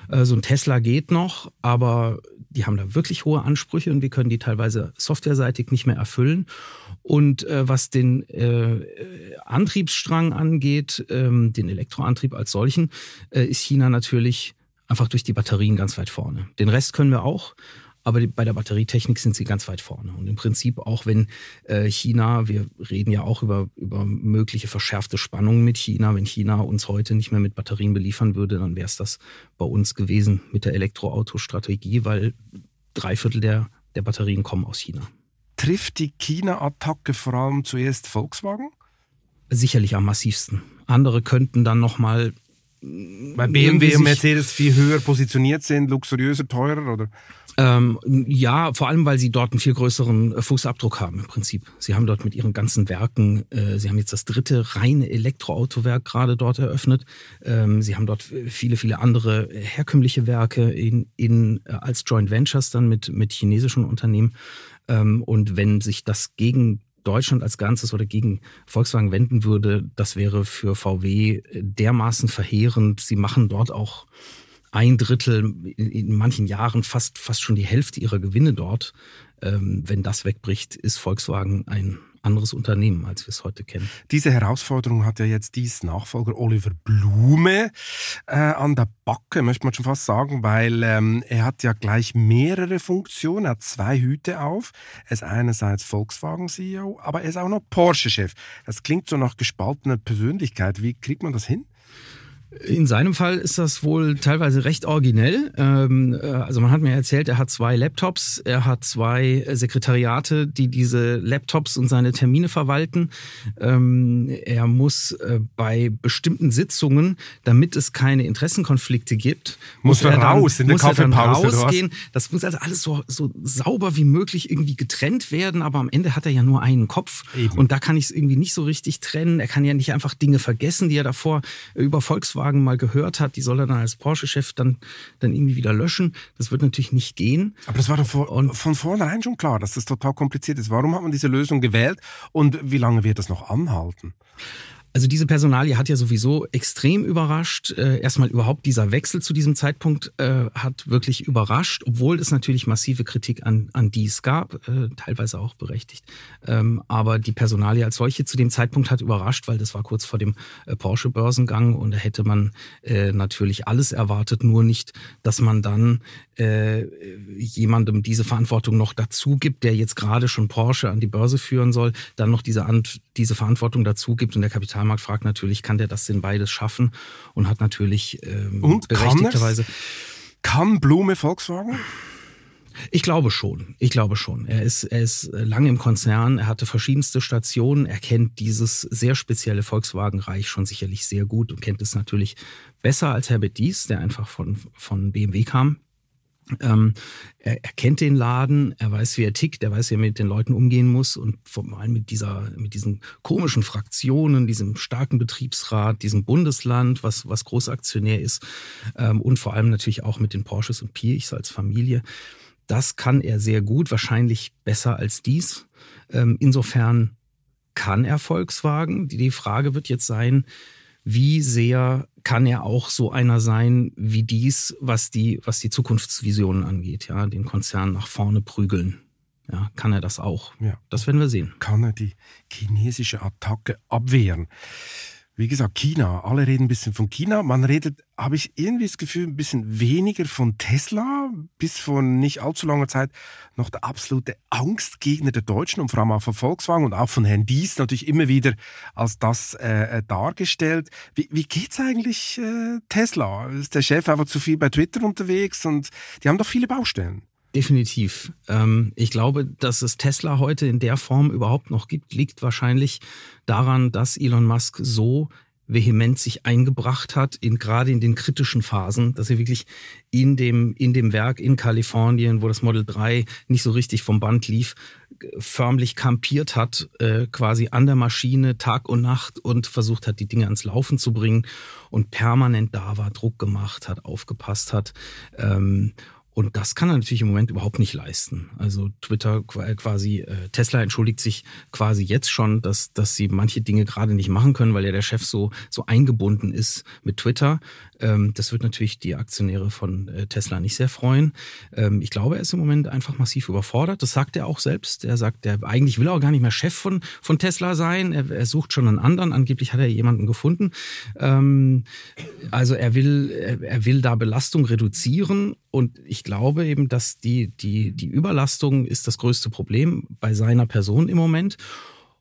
Äh, so ein Tesla geht noch, aber die haben da wirklich hohe Ansprüche und wir können die teilweise softwareseitig nicht mehr erfüllen. Und äh, was den äh, Antriebsstrang angeht, ähm, den Elektroantrieb als solchen, äh, ist China natürlich einfach durch die Batterien ganz weit vorne. Den Rest können wir auch. Aber bei der Batterietechnik sind sie ganz weit vorne. Und im Prinzip auch wenn äh, China, wir reden ja auch über, über mögliche verschärfte Spannungen mit China, wenn China uns heute nicht mehr mit Batterien beliefern würde, dann wäre es das bei uns gewesen mit der Elektroautostrategie, weil drei Viertel der, der Batterien kommen aus China. Trifft die China-Attacke vor allem zuerst Volkswagen? Sicherlich am massivsten. Andere könnten dann nochmal weil BMW und Mercedes viel höher positioniert sind, luxuriöser, teurer, oder? Ähm, ja, vor allem, weil sie dort einen viel größeren äh, Fußabdruck haben im Prinzip. Sie haben dort mit ihren ganzen Werken, äh, sie haben jetzt das dritte reine Elektroautowerk gerade dort eröffnet. Ähm, sie haben dort viele, viele andere herkömmliche Werke in, in, äh, als Joint Ventures dann mit, mit chinesischen Unternehmen. Ähm, und wenn sich das gegen Deutschland als Ganzes oder gegen Volkswagen wenden würde, das wäre für VW dermaßen verheerend. Sie machen dort auch ein Drittel, in manchen Jahren fast, fast schon die Hälfte ihrer Gewinne dort. Ähm, wenn das wegbricht, ist Volkswagen ein anderes Unternehmen, als wir es heute kennen. Diese Herausforderung hat ja jetzt dies Nachfolger Oliver Blume äh, an der Backe, möchte man schon fast sagen, weil ähm, er hat ja gleich mehrere Funktionen, hat zwei Hüte auf. Er ist einerseits Volkswagen-CEO, aber er ist auch noch Porsche-Chef. Das klingt so nach gespaltener Persönlichkeit. Wie kriegt man das hin? In seinem Fall ist das wohl teilweise recht originell. Ähm, äh, also man hat mir erzählt, er hat zwei Laptops, er hat zwei Sekretariate, die diese Laptops und seine Termine verwalten. Ähm, er muss äh, bei bestimmten Sitzungen, damit es keine Interessenkonflikte gibt, muss, muss er raus in der Kaffeepause rausgehen. Das muss also alles so, so sauber wie möglich irgendwie getrennt werden, aber am Ende hat er ja nur einen Kopf Eben. und da kann ich es irgendwie nicht so richtig trennen. Er kann ja nicht einfach Dinge vergessen, die er davor über Volkswagen Volkswagen mal gehört hat, die soll er dann als Porsche-Chef dann, dann irgendwie wieder löschen. Das wird natürlich nicht gehen. Aber das war doch vor, und, von vornherein schon klar, dass das total kompliziert ist. Warum hat man diese Lösung gewählt und wie lange wird das noch anhalten? Also diese Personalie hat ja sowieso extrem überrascht. Äh, erstmal überhaupt dieser Wechsel zu diesem Zeitpunkt äh, hat wirklich überrascht, obwohl es natürlich massive Kritik an, an dies gab, äh, teilweise auch berechtigt. Ähm, aber die Personalie als solche zu dem Zeitpunkt hat überrascht, weil das war kurz vor dem Porsche-Börsengang und da hätte man natürlich alles erwartet, nur nicht, dass man dann jemandem diese Verantwortung noch dazu gibt, der jetzt gerade schon Porsche an die Börse führen soll, dann noch diese, diese Verantwortung dazu gibt und der Kapital Kapitalmarkt fragt natürlich, kann der das denn beides schaffen? Und hat natürlich ähm, und berechtigterweise. Kann, kann Blume Volkswagen? Ich glaube schon. Ich glaube schon. Er ist, er ist lange im Konzern. Er hatte verschiedenste Stationen. Er kennt dieses sehr spezielle Volkswagen-Reich schon sicherlich sehr gut und kennt es natürlich besser als Herbert Dies, der einfach von, von BMW kam. Ähm, er, er, kennt den Laden, er weiß, wie er tickt, er weiß, wie er mit den Leuten umgehen muss und vor allem mit dieser, mit diesen komischen Fraktionen, diesem starken Betriebsrat, diesem Bundesland, was, was Großaktionär ist ähm, und vor allem natürlich auch mit den Porsches und Pirchs als Familie. Das kann er sehr gut, wahrscheinlich besser als dies. Ähm, insofern kann er Volkswagen. Die, die Frage wird jetzt sein, wie sehr kann er auch so einer sein wie dies, was die, was die Zukunftsvisionen angeht, ja, den Konzern nach vorne prügeln. Ja, kann er das auch? Ja. Das werden wir sehen. Kann er die chinesische Attacke abwehren? Wie gesagt, China. Alle reden ein bisschen von China. Man redet, habe ich irgendwie das Gefühl, ein bisschen weniger von Tesla. Bis vor nicht allzu langer Zeit noch der absolute Angstgegner der Deutschen und vor allem auch von Volkswagen und auch von Herrn Dies natürlich immer wieder als das äh, äh dargestellt. Wie, wie geht's eigentlich äh, Tesla? Ist der Chef einfach zu viel bei Twitter unterwegs und die haben doch viele Baustellen. Definitiv. Ähm, ich glaube, dass es Tesla heute in der Form überhaupt noch gibt, liegt wahrscheinlich daran, dass Elon Musk so vehement sich eingebracht hat, in, gerade in den kritischen Phasen, dass er wirklich in dem, in dem Werk in Kalifornien, wo das Model 3 nicht so richtig vom Band lief, förmlich kampiert hat, äh, quasi an der Maschine Tag und Nacht und versucht hat, die Dinge ans Laufen zu bringen und permanent da war, Druck gemacht hat, aufgepasst hat. Ähm, und das kann er natürlich im Moment überhaupt nicht leisten. Also Twitter quasi, äh, Tesla entschuldigt sich quasi jetzt schon, dass, dass sie manche Dinge gerade nicht machen können, weil ja der Chef so, so eingebunden ist mit Twitter. Ähm, das wird natürlich die Aktionäre von äh, Tesla nicht sehr freuen. Ähm, ich glaube, er ist im Moment einfach massiv überfordert. Das sagt er auch selbst. Er sagt, er eigentlich will auch gar nicht mehr Chef von, von Tesla sein. Er, er sucht schon einen anderen. Angeblich hat er jemanden gefunden. Ähm, also er will, er, er will da Belastung reduzieren. Und ich glaube eben, dass die, die, die Überlastung ist das größte Problem bei seiner Person im Moment.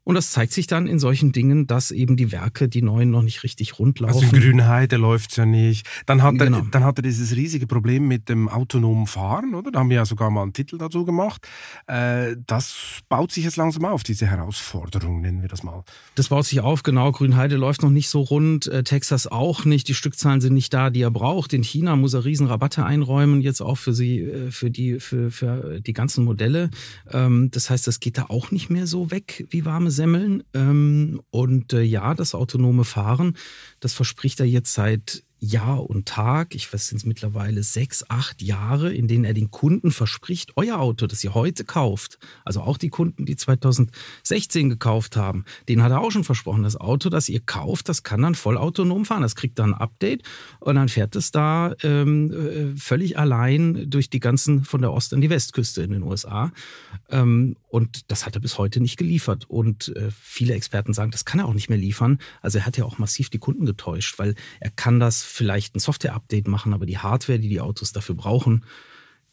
Und das zeigt sich dann in solchen Dingen, dass eben die Werke, die neuen, noch nicht richtig rund laufen. Also Grünheide läuft es ja nicht. Dann hat, genau. er, dann hat er dieses riesige Problem mit dem autonomen Fahren, oder? Da haben wir ja sogar mal einen Titel dazu gemacht. Äh, das baut sich jetzt langsam auf, diese Herausforderung, nennen wir das mal. Das baut sich auf, genau. Grünheide läuft noch nicht so rund, äh, Texas auch nicht. Die Stückzahlen sind nicht da, die er braucht. In China muss er Riesenrabatte einräumen, jetzt auch für sie, äh, für die, für, für die ganzen Modelle. Ähm, das heißt, das geht da auch nicht mehr so weg wie warme Semmeln. Ähm, und äh, ja, das autonome Fahren, das verspricht er jetzt seit Jahr und Tag, ich weiß sind mittlerweile sechs, acht Jahre, in denen er den Kunden verspricht, euer Auto, das ihr heute kauft, also auch die Kunden, die 2016 gekauft haben, denen hat er auch schon versprochen, das Auto, das ihr kauft, das kann dann voll autonom fahren. Das kriegt dann ein Update und dann fährt es da ähm, äh, völlig allein durch die ganzen, von der Ost- an die Westküste in den USA. Ähm, und das hat er bis heute nicht geliefert. Und äh, viele Experten sagen, das kann er auch nicht mehr liefern. Also er hat ja auch massiv die Kunden getäuscht, weil er kann das vielleicht ein Software-Update machen, aber die Hardware, die die Autos dafür brauchen,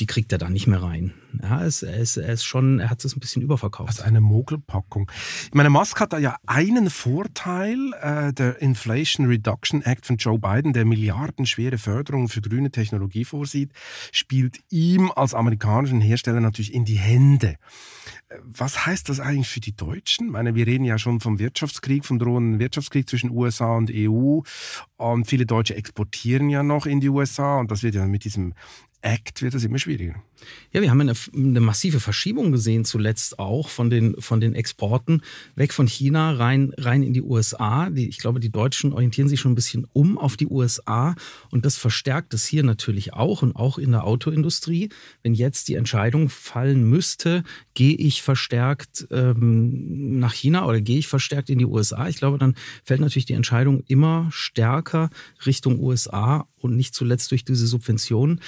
die kriegt er da nicht mehr rein. Ja, es, ist, er ist schon, er hat es ein bisschen überverkauft. Also eine Mogelpackung. Ich meine, Musk hat da ja einen Vorteil, äh, der Inflation Reduction Act von Joe Biden, der milliardenschwere Förderung für grüne Technologie vorsieht, spielt ihm als amerikanischen Hersteller natürlich in die Hände. Äh, was heißt das eigentlich für die Deutschen? Ich meine, wir reden ja schon vom Wirtschaftskrieg, vom drohenden Wirtschaftskrieg zwischen USA und EU. Und viele Deutsche exportieren ja noch in die USA und das wird ja mit diesem Act wird es immer schwieriger. Ja, wir haben eine, eine, massive Verschiebung gesehen zuletzt auch von den, von den Exporten weg von China rein, rein in die USA. Die, ich glaube, die Deutschen orientieren sich schon ein bisschen um auf die USA und das verstärkt es hier natürlich auch und auch in der Autoindustrie. Wenn jetzt die Entscheidung fallen müsste, gehe ich verstärkt ähm, nach China oder gehe ich verstärkt in die USA, ich glaube, dann fällt natürlich die Entscheidung immer stärker Richtung USA und nicht zuletzt durch diese Subventionen.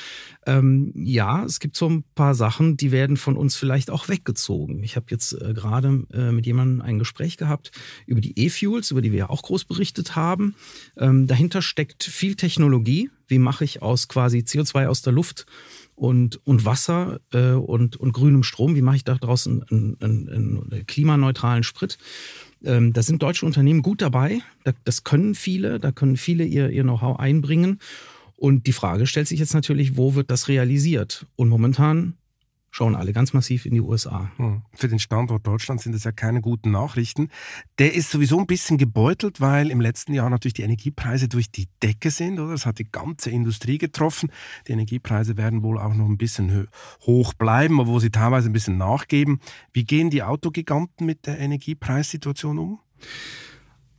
Ähm, ja, es gibt so ein paar Sachen, die werden von uns vielleicht auch weggezogen. Ich habe jetzt äh, gerade äh, mit jemandem ein Gespräch gehabt über die E-Fuels, über die wir ja auch groß berichtet haben. Ähm, dahinter steckt viel Technologie. Wie mache ich aus quasi CO2 aus der Luft und, und Wasser äh, und, und grünem Strom, wie mache ich da draußen einen, einen, einen klimaneutralen Sprit? Ähm, da sind deutsche Unternehmen gut dabei. das können viele, da können viele ihr, ihr Know-how einbringen. Und die Frage stellt sich jetzt natürlich, wo wird das realisiert? Und momentan schauen alle ganz massiv in die USA. Hm. Für den Standort Deutschland sind das ja keine guten Nachrichten. Der ist sowieso ein bisschen gebeutelt, weil im letzten Jahr natürlich die Energiepreise durch die Decke sind, oder? Das hat die ganze Industrie getroffen. Die Energiepreise werden wohl auch noch ein bisschen hoch bleiben, obwohl sie teilweise ein bisschen nachgeben. Wie gehen die Autogiganten mit der Energiepreissituation um?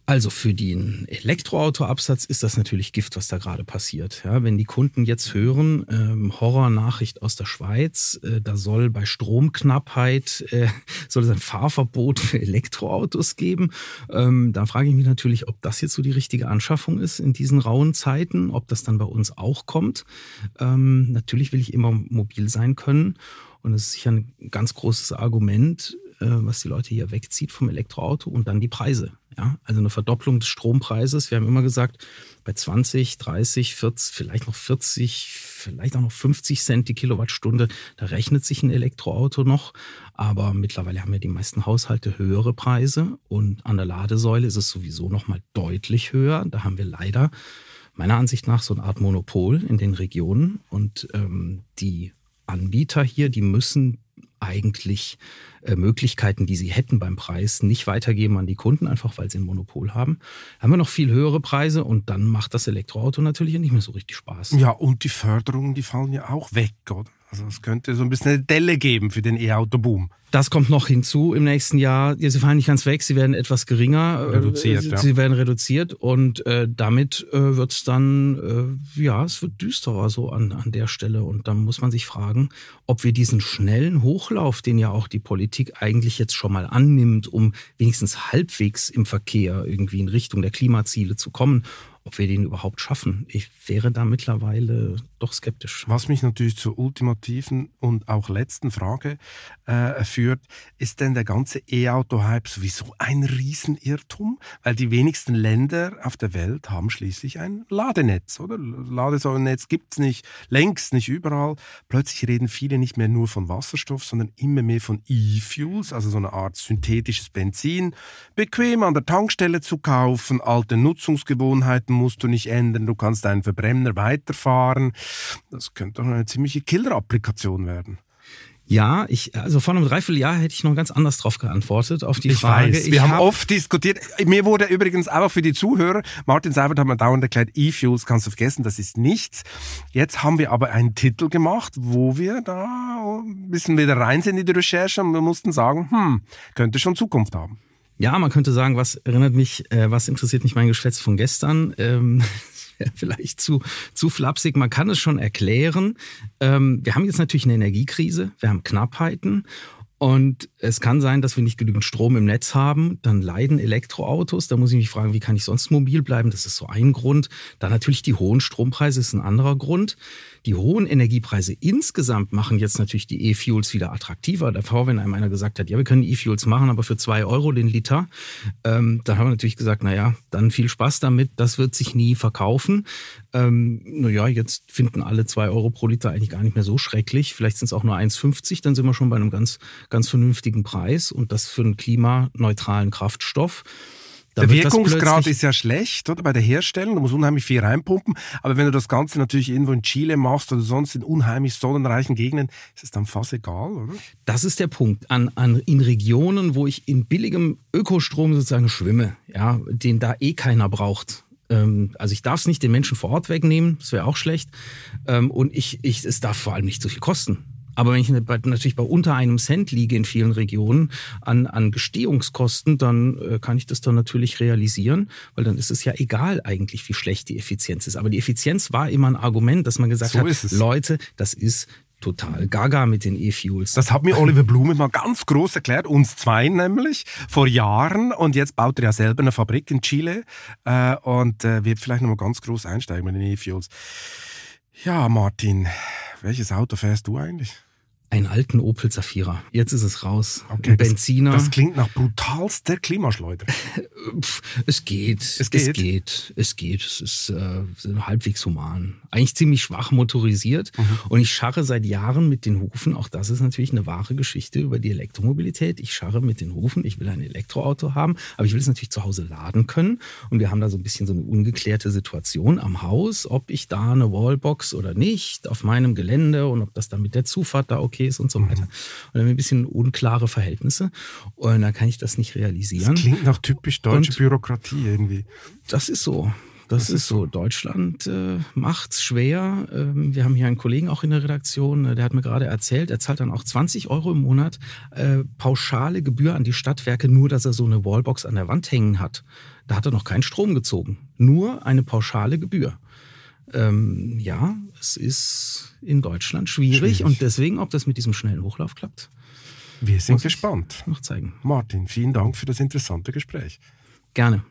Also für den Elektroautoabsatz ist das natürlich Gift, was da gerade passiert. Ja, wenn die Kunden jetzt hören, ähm, Horrornachricht aus der Schweiz, äh, da soll bei Stromknappheit äh, soll es ein Fahrverbot für Elektroautos geben, ähm, da frage ich mich natürlich, ob das jetzt so die richtige Anschaffung ist in diesen rauen Zeiten, ob das dann bei uns auch kommt. Ähm, natürlich will ich immer mobil sein können. Und es ist sicher ein ganz großes Argument, was die Leute hier wegzieht vom Elektroauto und dann die Preise. Ja? Also eine Verdopplung des Strompreises. Wir haben immer gesagt, bei 20, 30, 40, vielleicht noch 40, vielleicht auch noch 50 Cent die Kilowattstunde, da rechnet sich ein Elektroauto noch. Aber mittlerweile haben ja die meisten Haushalte höhere Preise und an der Ladesäule ist es sowieso noch mal deutlich höher. Da haben wir leider meiner Ansicht nach so eine Art Monopol in den Regionen und ähm, die Anbieter hier, die müssen eigentlich äh, Möglichkeiten, die sie hätten beim Preis, nicht weitergeben an die Kunden, einfach weil sie ein Monopol haben. Haben wir noch viel höhere Preise und dann macht das Elektroauto natürlich nicht mehr so richtig Spaß. Ja, und die Förderungen, die fallen ja auch weg, oder? Also es könnte so ein bisschen eine Delle geben für den E-Auto-Boom. Das kommt noch hinzu im nächsten Jahr. Ja, sie fallen nicht ganz weg, sie werden etwas geringer. Äh, reduziert, sie, ja. sie werden reduziert und äh, damit äh, wird es dann, äh, ja, es wird düsterer so an, an der Stelle. Und dann muss man sich fragen, ob wir diesen schnellen Hochlauf, den ja auch die Politik eigentlich jetzt schon mal annimmt, um wenigstens halbwegs im Verkehr irgendwie in Richtung der Klimaziele zu kommen, ob wir den überhaupt schaffen. Ich wäre da mittlerweile doch skeptisch. Was mich natürlich zur ultimativen und auch letzten Frage äh, führt, ist denn der ganze E-Auto-Hype sowieso ein Riesenirrtum? Weil die wenigsten Länder auf der Welt haben schließlich ein Ladenetz, oder? Ladesäulennetz gibt's nicht, längst nicht überall. Plötzlich reden viele nicht mehr nur von Wasserstoff, sondern immer mehr von E-Fuels, also so eine Art synthetisches Benzin. Bequem an der Tankstelle zu kaufen, alte Nutzungsgewohnheiten musst du nicht ändern, du kannst deinen Verbrenner weiterfahren. Das könnte doch eine ziemliche Killer-Applikation werden. Ja, ich, also vor einem Dreivierteljahr hätte ich noch ganz anders drauf geantwortet, auf die ich Frage. Weiß. Wir haben hab oft diskutiert. Mir wurde übrigens auch für die Zuhörer, Martin Seibert hat mir dauernd erklärt, E-Fuels kannst du vergessen, das ist nichts. Jetzt haben wir aber einen Titel gemacht, wo wir da ein bisschen wieder rein sind in die Recherche und wir mussten sagen, hm, könnte schon Zukunft haben. Ja, man könnte sagen, was erinnert mich, äh, was interessiert mich mein Geschwätz von gestern? Ähm, vielleicht zu, zu flapsig. Man kann es schon erklären. Ähm, wir haben jetzt natürlich eine Energiekrise, wir haben Knappheiten und es kann sein, dass wir nicht genügend Strom im Netz haben. Dann leiden Elektroautos. Da muss ich mich fragen, wie kann ich sonst mobil bleiben? Das ist so ein Grund. Dann natürlich die hohen Strompreise ist ein anderer Grund. Die hohen Energiepreise insgesamt machen jetzt natürlich die E-Fuels wieder attraktiver. Davor, wenn einem einer gesagt hat, ja, wir können E-Fuels machen, aber für zwei Euro den Liter, ähm, dann haben wir natürlich gesagt, na ja, dann viel Spaß damit. Das wird sich nie verkaufen. Ähm, naja, jetzt finden alle zwei Euro pro Liter eigentlich gar nicht mehr so schrecklich. Vielleicht sind es auch nur 1,50, dann sind wir schon bei einem ganz, ganz vernünftigen Preis und das für einen klimaneutralen Kraftstoff. Der Wirkungsgrad ist ja schlecht, oder? Bei der Herstellung, da muss unheimlich viel reinpumpen. Aber wenn du das Ganze natürlich irgendwo in Chile machst oder sonst in unheimlich sonnenreichen Gegenden, ist es dann fast egal, oder? Das ist der Punkt. An, an, in Regionen, wo ich in billigem Ökostrom sozusagen schwimme, ja, den da eh keiner braucht. Ähm, also ich darf es nicht den Menschen vor Ort wegnehmen, das wäre auch schlecht. Ähm, und ich, ich, es darf vor allem nicht so viel kosten. Aber wenn ich natürlich bei unter einem Cent liege in vielen Regionen an, an Gestehungskosten, dann äh, kann ich das dann natürlich realisieren, weil dann ist es ja egal eigentlich, wie schlecht die Effizienz ist. Aber die Effizienz war immer ein Argument, dass man gesagt so hat, Leute, das ist total gaga mit den E-Fuels. Das hat mir Oliver Blume mal ganz groß erklärt, uns zwei nämlich, vor Jahren. Und jetzt baut er ja selber eine Fabrik in Chile äh, und äh, wird vielleicht nochmal ganz groß einsteigen mit den E-Fuels. Ja, Martin, welches Auto fährst du eigentlich? Einen alten Opel Zafira. Jetzt ist es raus. Okay, Ein Benziner. Das, das, klingt nach brutalster Klimaschleuder. es geht. Es geht. Es geht. Es geht. Es ist äh, halbwegs human. Eigentlich ziemlich schwach motorisiert. Mhm. Und ich scharre seit Jahren mit den Hufen. Auch das ist natürlich eine wahre Geschichte über die Elektromobilität. Ich scharre mit den Hufen. Ich will ein Elektroauto haben, aber ich will es natürlich zu Hause laden können. Und wir haben da so ein bisschen so eine ungeklärte Situation am Haus, ob ich da eine Wallbox oder nicht auf meinem Gelände und ob das dann mit der Zufahrt da okay ist und so weiter. Und dann haben wir ein bisschen unklare Verhältnisse und dann kann ich das nicht realisieren. Das klingt nach typisch deutsche und Bürokratie irgendwie. Das ist so. Das, das ist so. Deutschland äh, macht's schwer. Ähm, wir haben hier einen Kollegen auch in der Redaktion, äh, der hat mir gerade erzählt, er zahlt dann auch 20 Euro im Monat äh, pauschale Gebühr an die Stadtwerke, nur dass er so eine Wallbox an der Wand hängen hat. Da hat er noch keinen Strom gezogen. Nur eine pauschale Gebühr. Ähm, ja, es ist in Deutschland schwierig, schwierig, und deswegen, ob das mit diesem schnellen Hochlauf klappt. Wir sind gespannt. Noch zeigen. Martin, vielen Dank für das interessante Gespräch. Gerne.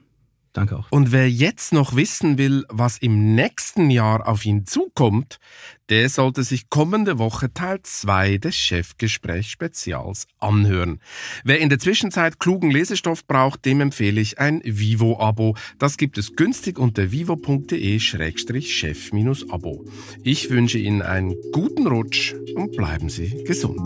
Danke auch. Und wer jetzt noch wissen will, was im nächsten Jahr auf ihn zukommt, der sollte sich kommende Woche Teil 2 des Chefgespräch-Spezials anhören. Wer in der Zwischenzeit klugen Lesestoff braucht, dem empfehle ich ein Vivo-Abo. Das gibt es günstig unter vivo.de-chef-abo. Ich wünsche Ihnen einen guten Rutsch und bleiben Sie gesund.